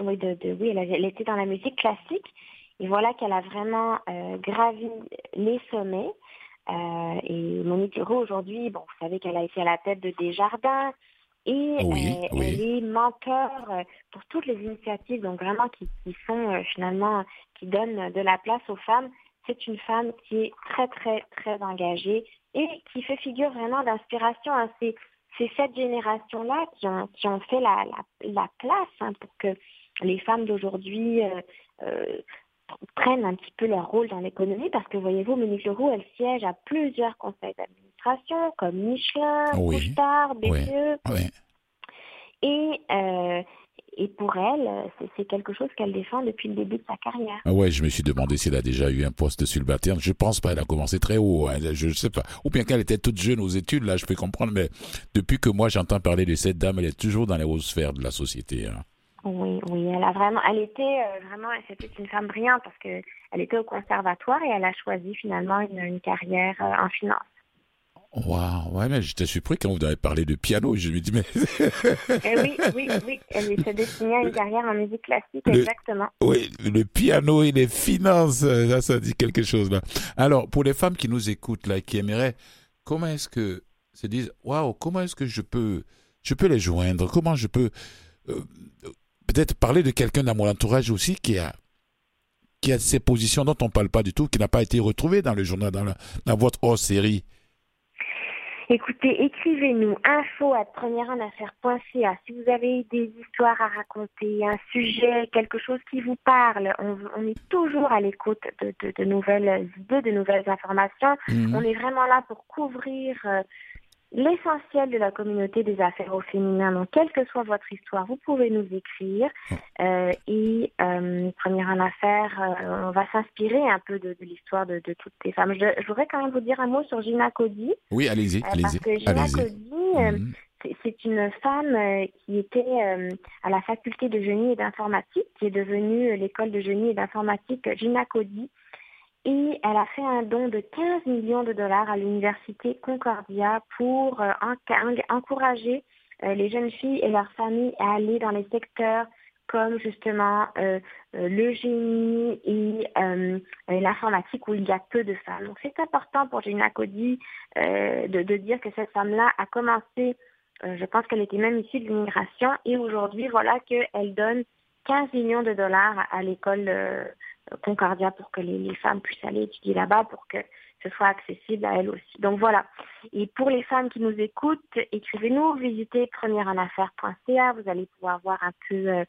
oui, de, oui elle, était dans la musique classique. Et voilà qu'elle a vraiment gravi les sommets. Et Monique Leroux, aujourd'hui, bon, vous savez qu'elle a été à la tête de Desjardins, et elle est mentor pour toutes les initiatives, donc vraiment qui, qui sont finalement, qui donnent de la place aux femmes. C'est une femme qui est très, très, très engagée et qui fait figure vraiment d'inspiration à ces, ces cette génération-là qui ont, qui ont fait la, la, place hein, pour que les femmes d'aujourd'hui euh, euh, prennent un petit peu leur rôle dans l'économie parce que voyez-vous, Monique Leroux, elle siège à plusieurs conseils d'administration comme Michelin, oui. Couchetard, BPE. Et euh, et pour elle, c'est quelque chose qu'elle défend depuis le début de sa carrière. Ah ouais, je me suis demandé si elle a déjà eu un poste subalterne. Je pense pas. Elle a commencé très haut. Hein. Je ne sais pas. Ou bien qu'elle était toute jeune aux études. Là, je peux comprendre. Mais depuis que moi j'entends parler de cette dame, elle est toujours dans les hautes sphères de la société. Hein. Oui, oui, elle a vraiment, elle était euh, vraiment, c'était une femme brillante parce que elle était au conservatoire et elle a choisi finalement une, une carrière euh, en finance. Waouh, ouais, mais j'étais surpris quand vous avez parlé de piano. Je me dis, mais. Eh oui, oui, oui. Elle s'est destinée à une carrière en musique classique, exactement. Oui, le piano et les finances, ça, ça dit quelque chose là. Alors, pour les femmes qui nous écoutent là, qui aimeraient, comment est-ce que se disent, waouh, comment est-ce que je peux, je peux les joindre? Comment je peux euh, peut-être parler de quelqu'un dans mon entourage aussi qui a qui a ces positions dont on parle pas du tout, qui n'a pas été retrouvé dans le journal, dans, dans votre hors série. Écoutez, écrivez-nous info à premièreenaffaire.ca si vous avez des histoires à raconter, un sujet, quelque chose qui vous parle. On, est toujours à l'écoute de, nouvelles idées, de nouvelles informations. Mhm. On est vraiment là pour couvrir euh, l'essentiel de la communauté des affaires au féminin. Donc, quelle que soit votre histoire, vous pouvez nous écrire. Euh, et euh, première en affaires, euh, on va s'inspirer un peu de, l'histoire de, toutes ces femmes. Je, voudrais quand même vous dire un mot sur Gina Cody. Oui, allez-y, allez-y. Parce que Gina Cody, mhm. c'est une femme qui était à la faculté de génie et d'informatique, qui est devenue l'école de génie et d'informatique Gina Cody et elle a fait un don de 15 millions de dollars à l'université Concordia pour euh, encourager euh, les jeunes filles et leurs familles à aller dans les secteurs comme justement euh, le génie et l'informatique où il y a peu de femmes. Donc c'est important pour Gina Cody de, de, dire que cette femme-là a commencé, je pense qu'elle était même issue de l'immigration et aujourd'hui voilà qu'elle donne 15 millions de dollars à l'école Concordia pour que les, femmes puissent aller étudier là-bas, pour que ce soit accessible à elles aussi. Donc voilà. Et pour les femmes qui nous écoutent, écrivez-nous, visitez premièreenaffaire.ca, vous allez pouvoir voir un peu euh,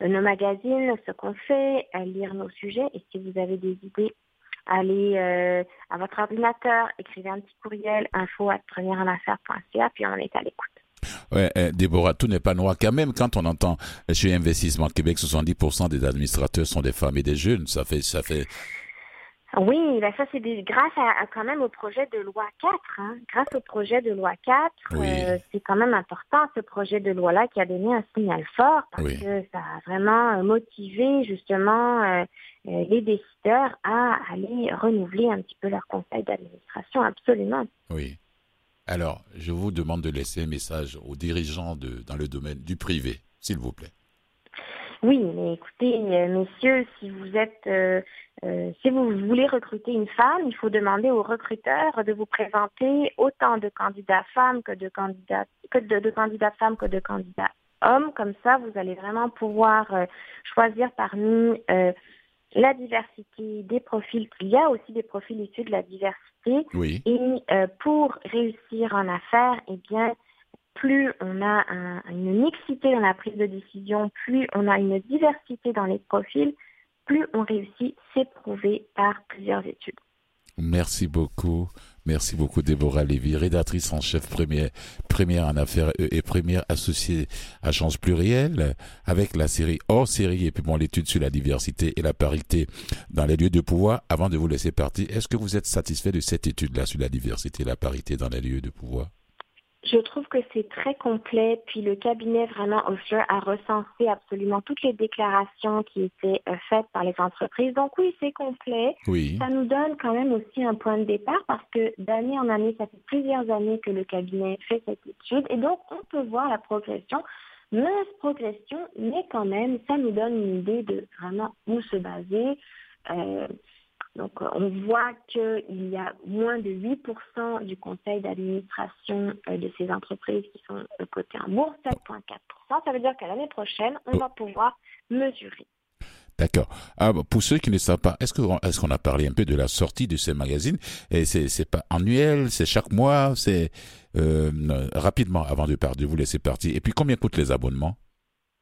nos magazines, ce qu'on fait, euh, lire nos sujets. Et si vous avez des idées, allez euh, à votre ordinateur, écrivez un petit courriel, info à premièreenaffaire.ca, puis on est à l'écoute. Ouais, eh, Déborah, tout n'est pas noir quand même. Quand on entend chez Investissement Québec, 70% des administrateurs sont des femmes et des jeunes. Ça fait, ça fait. Oui, ben ça c'est grâce à, quand même au projet de loi 4. Hein. Grâce au projet de loi 4, euh, c'est quand même important ce projet de loi-là qui a donné un signal fort parce que ça a vraiment euh, motivé justement euh, les décideurs à aller renouveler un petit peu leur conseil d'administration, absolument. Oui. Alors, je vous demande de laisser un message aux dirigeants de, dans le domaine du privé, s'il vous plaît. Oui, mais écoutez, euh, messieurs, si vous êtes, euh, euh, si vous voulez recruter une femme, il faut demander aux recruteurs de vous présenter autant de candidats femmes que de candidats que de, candidats femmes que de candidats hommes. Comme ça, vous allez vraiment pouvoir choisir parmi la diversité des profils. Il y a aussi des profils issus de la diversité. Oui. Et euh, pour réussir en affaires, eh bien, plus on a une mixité dans la prise de décision, plus on a une diversité dans les profils, plus on réussit, c'est prouvé par plusieurs études. Merci beaucoup. Merci beaucoup, Déborah Lévy, rédactrice en chef première, première en affaires et première associée agence plurielle, avec la série hors série et puis bon, l'étude sur la diversité et la parité dans les lieux de pouvoir. Avant de vous laisser partir, est-ce que vous êtes satisfait de cette étude-là sur la diversité et la parité dans les lieux de pouvoir? Je trouve que c'est très complet. Puis le cabinet vraiment Osher a recensé absolument toutes les déclarations qui étaient euh, faites par les entreprises. Donc oui, c'est complet. Oui. Ça nous donne quand même aussi un point de départ parce que d'année en année, ça fait plusieurs années que le cabinet fait cette étude et donc on peut voir la progression mince progression, mais quand même, ça nous donne une idée de vraiment où se baser. Euh, donc, on voit qu'il y a moins de 8% du conseil d'administration euh, de ces entreprises qui sont cotées en bourse, 7,4%. Ça veut dire qu'à l'année prochaine, on va pouvoir mesurer. D'accord. Ah, pour ceux qui ne savent pas, est-ce qu'on est a parlé un peu de la sortie de ces magazines? Et c'est pas annuel, c'est chaque mois, c'est euh, rapidement avant de vous laisser partir. Et puis combien coûtent les abonnements?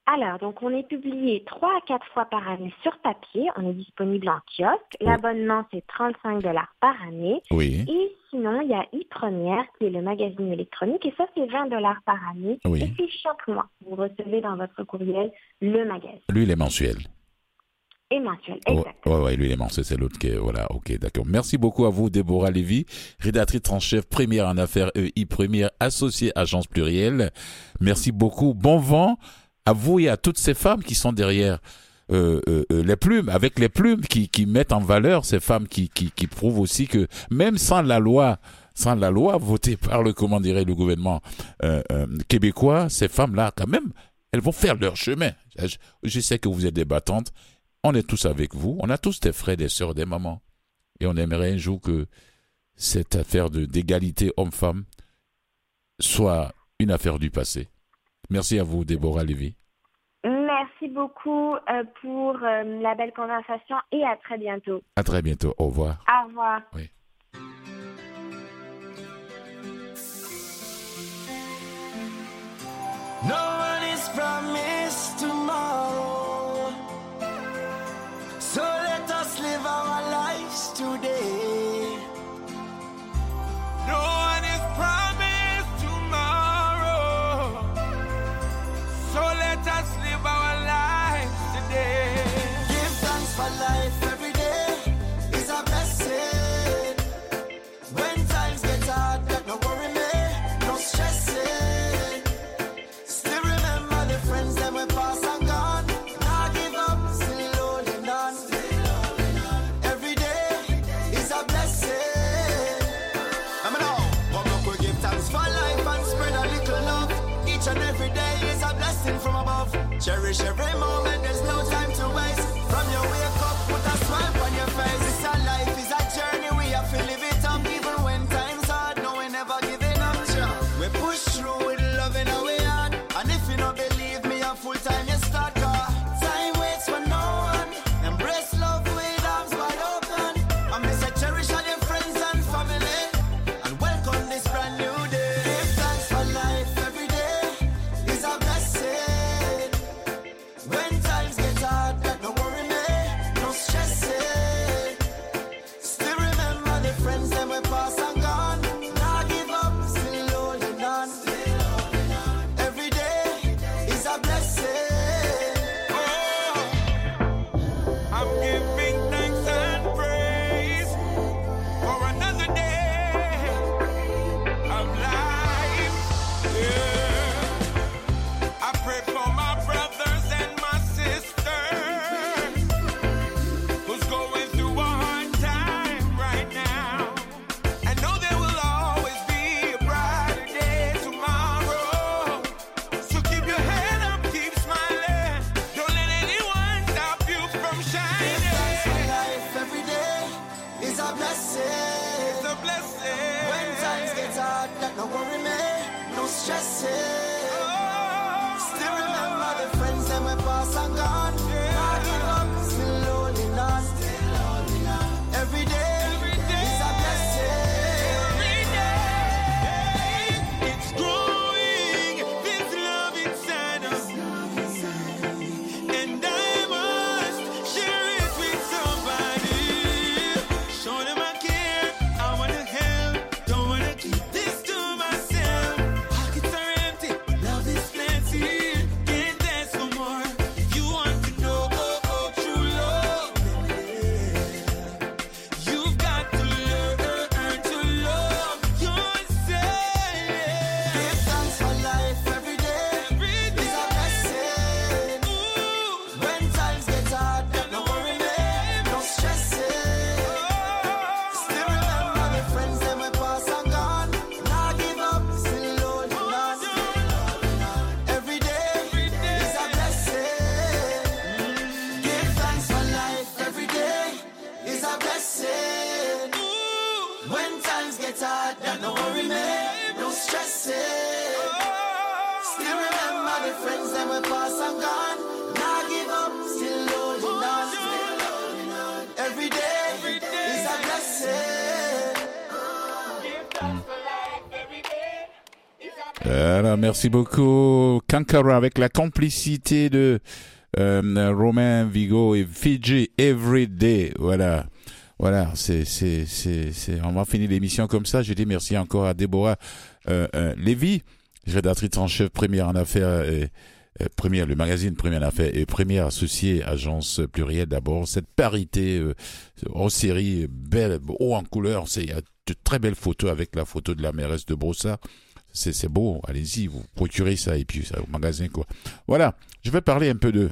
Alors, donc on est publié trois à quatre fois par année sur papier. On est disponible en kiosque. L'abonnement, c'est 35 dollars par année. Oui. Et sinon, il y a e-première, qui est le magazine électronique, et ça, c'est 20 dollars par année. Oui. Et puis chaque mois, vous recevez dans votre courriel le magazine. Lui, il est mensuel. Et mensuel, exactement. Ouais, ouais, lui, il est mensuel, c'est l'autre qui est, voilà, ok, d'accord. Merci beaucoup à vous, Déborah Lévy, rédactrice en chef première en affaires EI, première associée agence plurielle. Merci beaucoup. Bon vent à vous et à toutes ces femmes qui sont derrière euh, euh, euh, les plumes, avec les plumes qui, qui mettent en valeur ces femmes qui, qui, qui prouvent aussi que même sans la loi, sans la loi votée par le comment dirait le gouvernement québécois, ces femmes-là quand même, elles vont faire leur chemin. Je, sais que vous êtes des battantes. On est tous avec vous. On a tous des frères, des sœurs, des mamans. Et on aimerait un jour que cette affaire de d'égalité homme-femme soit une affaire du passé. Merci à vous, Déborah Lévy. Merci beaucoup euh, pour euh, la belle conversation et à très bientôt. À très bientôt. Au revoir. Au revoir. Oui. No one is promised tomorrow. Cherish every moment, there's no time merci beaucoup. Kankara avec la complicité de euh, Romain Vigo et Fiji Everyday. Voilà. Voilà, c'est, c'est, c'est, c'est, on va finir l'émission comme ça. Je dis merci encore à Déborah euh, euh, Lévy, rédactrice en chef première en affaires, et, première, le magazine Première en affaires et première associée agence plurielle d'abord. Cette parité euh, en série, belle, haut en couleur, c'est, de très belles photos avec la photo de la mairesse de Brossard. C'est, beau, allez-y, vous procurez ça et puis ça au magasin quoi. Voilà, je vais parler un peu de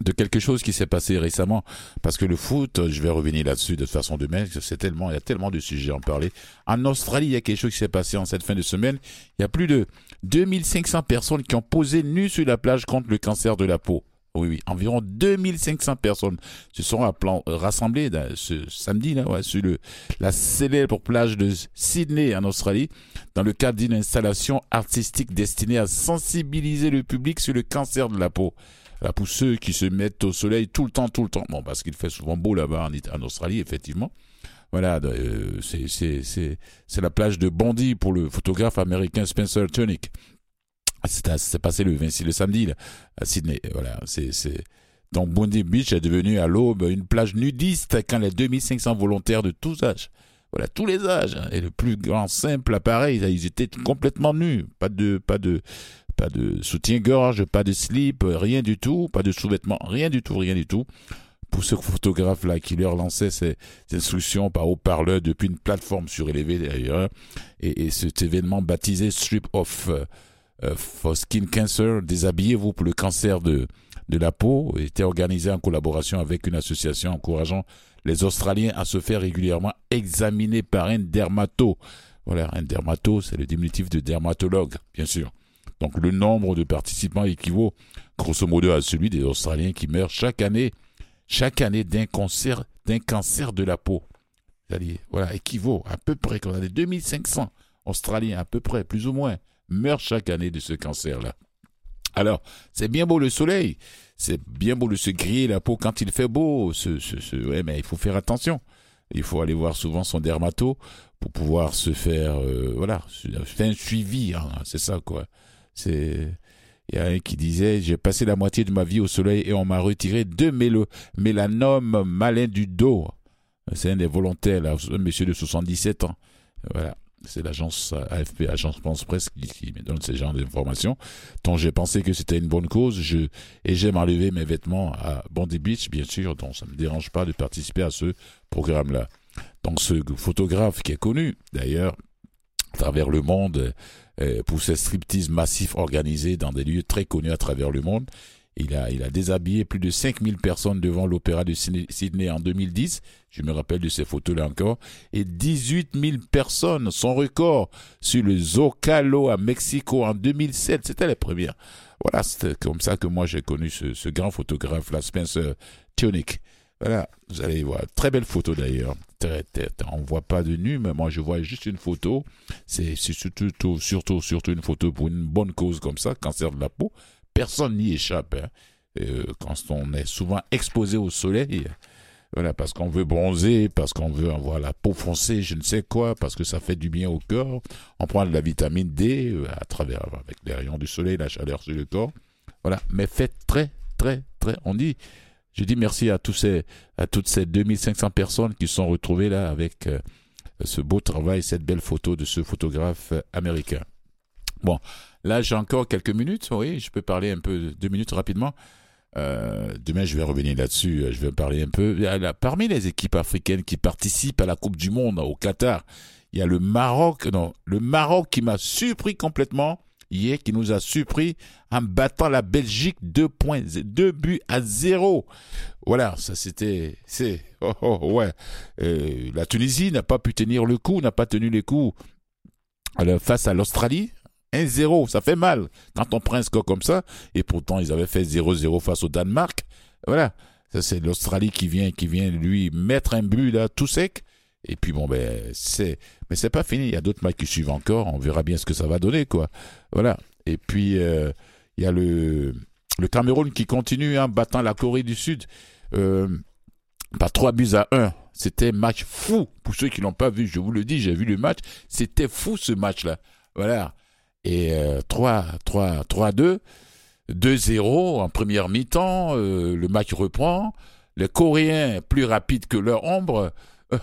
de quelque chose qui s'est passé récemment parce que le foot, je vais revenir là-dessus de façon demain, c'est tellement il y a tellement de sujets à en parler. En Australie, il y a quelque chose qui s'est passé en cette fin de semaine. Il y a plus de 2500 personnes qui ont posé nues sur la plage contre le cancer de la peau. Oui, oui, environ 2500 personnes se sont applan- rassemblées ce samedi là, ouais, sur le, la célèbre plage de Sydney en Australie, dans le cadre d'une installation artistique destinée à sensibiliser le public sur le cancer de la peau. Là, pour ceux qui se mettent au soleil tout le temps, tout le temps, bon, parce qu'il fait souvent beau là-bas en, Australie, effectivement. Voilà, euh, c'est la plage de Bondi pour le photographe américain Spencer Tunick. C'est à- c'est passé le 26 le samedi là, à Sydney. Voilà, c'est donc Bondi Beach est devenu à l'aube une plage nudiste quand les 2500 volontaires de tous âges, voilà tous les âges hein, et le plus grand simple appareil, ils étaient complètement nus, pas de pas de pas de soutien-gorge, pas de slip, rien du tout, pas de sous-vêtements, rien du tout, rien du tout. Pour ce photographe-là qui leur lançait ces instructions par haut-parleur depuis une plateforme surélevée d'ailleurs, et, et cet événement baptisé Strip Off for Skin Cancer, déshabillez-vous pour le cancer de, de la peau, était organisé en collaboration avec une association encourageant les Australiens à se faire régulièrement examiner par un dermato. Voilà, un dermato, c'est le diminutif de dermatologue, bien sûr. Donc le nombre de participants équivaut grosso modo à celui des Australiens qui meurent chaque année, chaque année d'un cancer, d'un cancer de la peau. Voilà, équivaut à peu près, qu'on a des 2500 Australiens à peu près, plus ou moins, meurent chaque année de ce cancer-là. Alors, c'est bien beau le soleil, c'est bien beau de se griller la peau quand il fait beau, ce, ce, mais il faut faire attention. Il faut aller voir souvent son dermato pour pouvoir se faire, euh, voilà, faire un suivi, hein, c'est ça quoi. C'est, il y a un qui disait, j'ai passé la moitié de ma vie au soleil et on m'a retiré deux mélo- mélanomes malins du dos. C'est un des volontaires, là, un monsieur de 77 ans. Voilà. C'est l'agence AFP, Agence France Presse, qui, me donne ces genres d'informations. dont j'ai pensé que c'était une bonne cause. Je, et j'aime enlever mes vêtements à Bondi Beach, bien sûr, donc ça me dérange pas de participer à ce programme-là. Donc ce photographe qui est connu, d'ailleurs, à travers le monde, euh, pour ses striptease massifs organisés dans des lieux très connus à travers le monde, il a, il a déshabillé plus de 5000 personnes devant l'Opéra de Sydney- en 2010. Je me rappelle de ces photos-là encore. Et 18 000 personnes, son record, sur le Zocalo à Mexico en 2007. C'était la première. Voilà, c'était comme ça que moi j'ai connu ce, grand photographe, là, Spencer Tunick. Voilà, vous allez voir. Très belle photo d'ailleurs. Très, très- on voit pas de nu, mais moi je vois juste une photo. C'est c'est surtout, surtout, surtout une photo pour une bonne cause comme ça, cancer de la peau. Personne n'y échappe. hein. Euh, quand on est souvent exposé au soleil, voilà, parce qu'on veut bronzer, parce qu'on veut avoir la peau foncée, je ne sais quoi, parce que ça fait du bien au corps. On prend de la vitamine D euh, à travers, avec les rayons du soleil, la chaleur sur le corps. Voilà, mais faites très, très, très. On dit, je dis merci à tous ces, à toutes ces 2500 personnes qui sont retrouvées là avec euh, ce beau travail, cette belle photo de ce photographe américain. Bon, là j'ai encore quelques minutes, oui, je peux parler un peu, deux minutes rapidement. Euh, demain, je vais revenir là-dessus. euh, Je vais parler un peu. Parmi les équipes africaines qui participent à la Coupe du Monde au Qatar, il y a le Maroc. Non, le Maroc qui m'a surpris complètement hier, qui nous a surpris en battant la Belgique 2 points, 2 buts à 0. Voilà, ça c'était, c'est, oh, oh, ouais. Euh, la Tunisie n'a pas pu tenir le coup, n'a pas tenu les coups face à l'Australie. 1-0, ça fait mal quand on prend un score comme ça. Et pourtant, ils avaient fait 0-0 face au Danemark. Voilà. Ça, c'est l'Australie qui vient, qui vient lui mettre un but là, tout sec. Et puis bon, ben, c'est, mais c'est pas fini. Il y a d'autres matchs qui suivent encore. On verra bien ce que ça va donner, quoi. Voilà. Et puis, euh, Il y a le, le Cameroun qui continue en battant la Corée du Sud euh, par 3 buts à 1. C'était match fou. Pour ceux qui l'ont pas vu, je vous le dis, j'ai vu le match. C'était fou ce match-là. Voilà. Et euh, 3, 3, 3, 2. 2-0 en première mi-temps. euh, le match reprend. Les Coréens, plus rapides que leur ombre,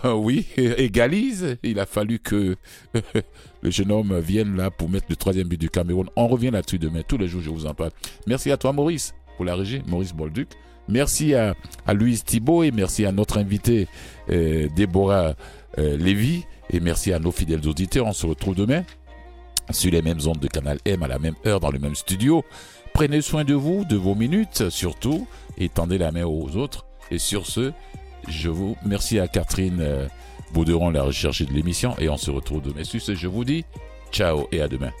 euh, [laughs] oui, [laughs] égalisent. Il a fallu que [laughs] le jeune homme vienne là pour mettre le troisième but du Cameroun. On revient là-dessus demain. Tous les jours, je vous en parle. Merci à toi, Maurice, pour la régie. Maurice Bolduc. Merci à, Louise Thibault et merci à notre invité euh, Déborah euh, Lévy. Et merci à nos fidèles auditeurs. On se retrouve demain sur les mêmes ondes de Canal M à la même heure dans le même studio. Prenez soin de vous, de vos minutes surtout, et tendez la main aux autres. Et sur ce, je vous merci à Catherine euh, Bauderon, la recherche de l'émission, et on se retrouve demain. Sur ce, je vous dis ciao et à demain.